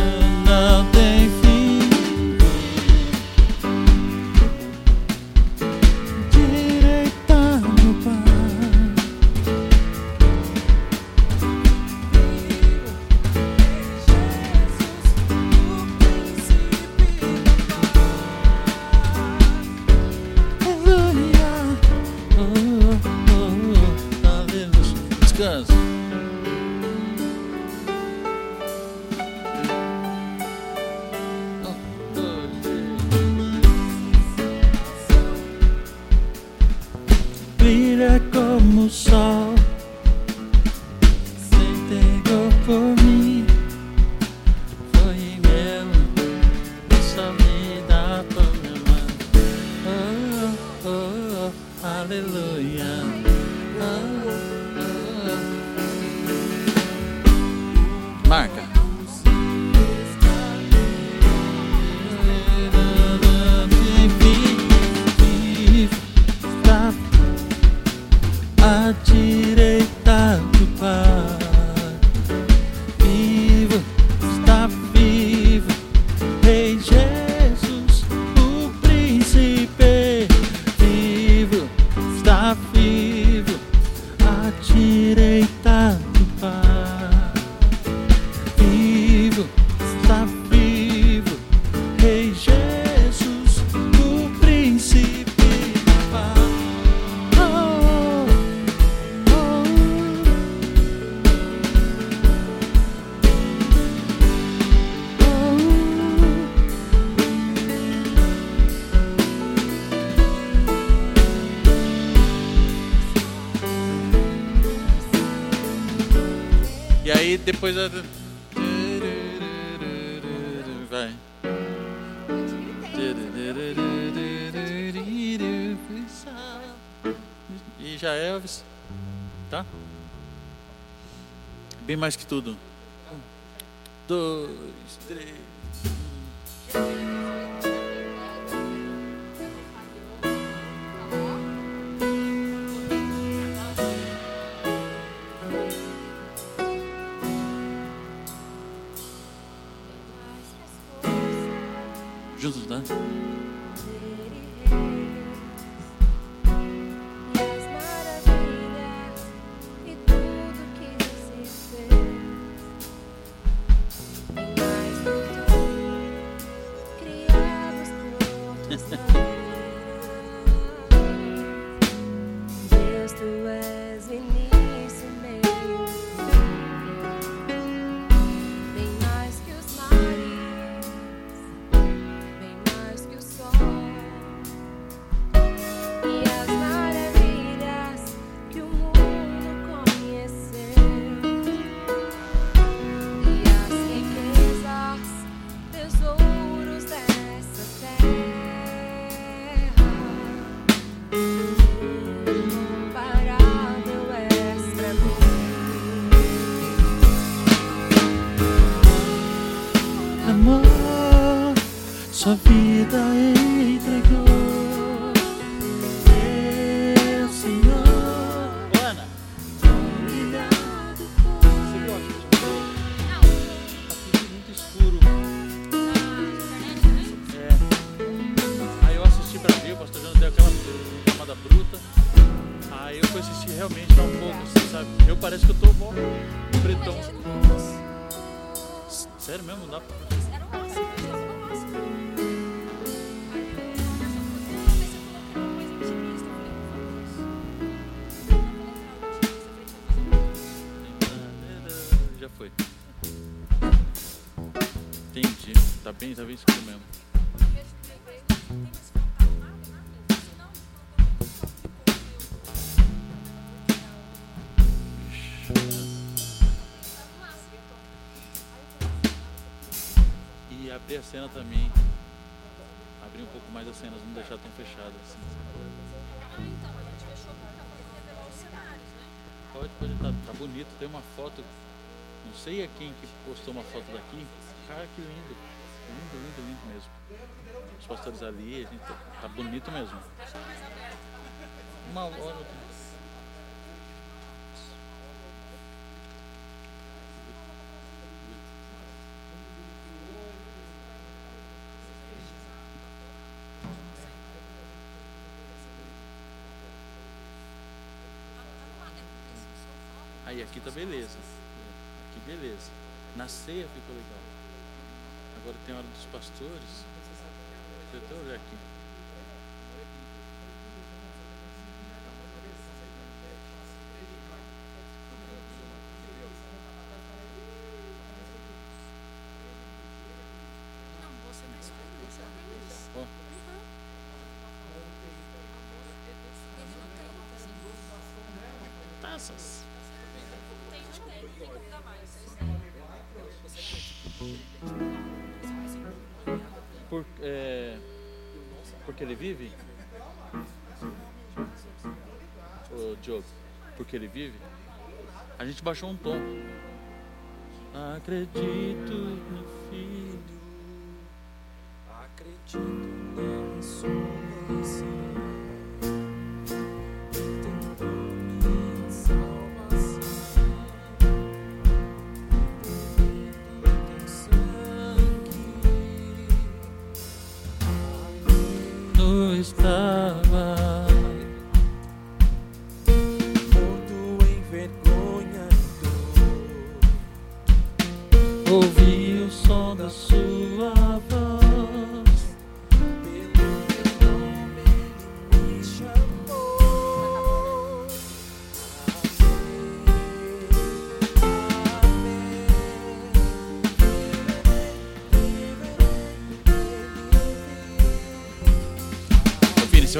tudo. A cena também. Abrir um pouco mais as cenas, não deixar tão fechado assim. Pode, pode, tá, tá bonito. Tem uma foto, não sei a quem que postou uma foto daqui. Cara, que lindo. Lindo, lindo, lindo mesmo. Os pastores ali, a gente tá, tá bonito mesmo. Uma hora. Aqui tá beleza. Aqui beleza. Na ceia ficou legal. Agora tem a hora dos pastores. Deixa eu até olhar aqui. Ó. Taças. Porque ele vive? Ô, Diogo, porque ele vive? A gente baixou um tom. Acredito no Filho.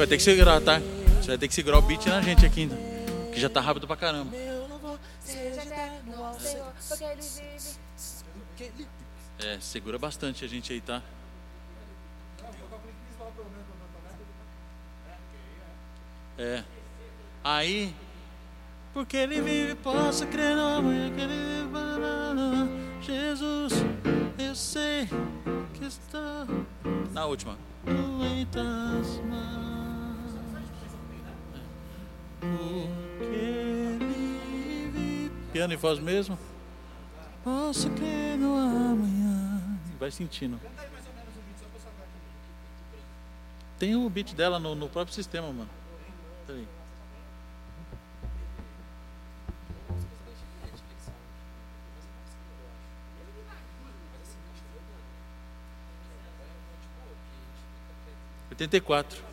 Vai ter que segurar, tá? Você vai ter que segurar o beat na gente aqui ainda. Que já tá rápido pra caramba. É, segura bastante a gente aí, tá? É. Aí, porque ele vive, posso crer no amanhã que ele vive. Jesus, eu sei que está. Na última. Mãos. Piano e voz mesmo. Posso crer no amanhã. Vai sentindo. Tem o beat dela no, no próprio sistema, mano. Peraí. Oitenta e quatro.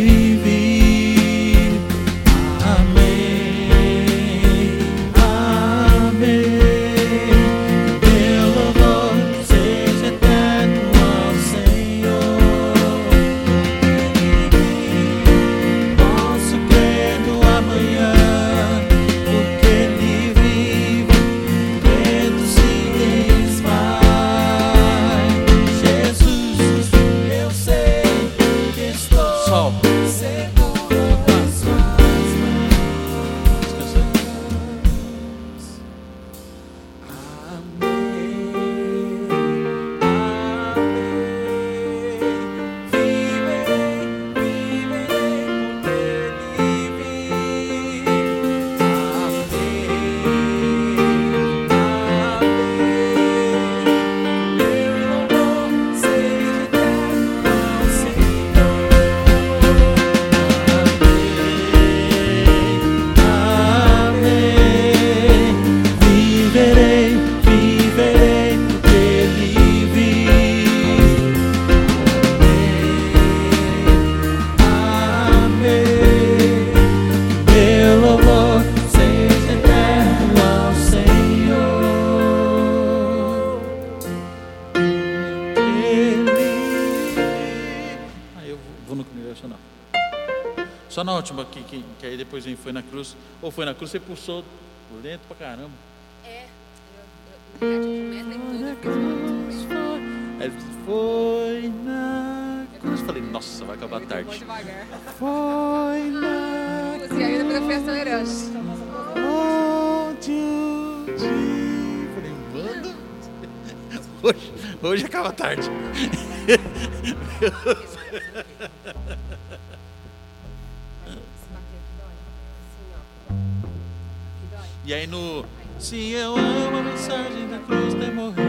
Ele foi na cruz. Ou foi na cruz, você pulsou lento pra caramba. Aí foi na cruz. Falei, nossa, vai acabar tarde. foi na E aí depois eu fui acelerando. Falei, mano, hoje, hoje acaba tarde. E aí no. Se eu amo a mensagem da cruz, tem morrido.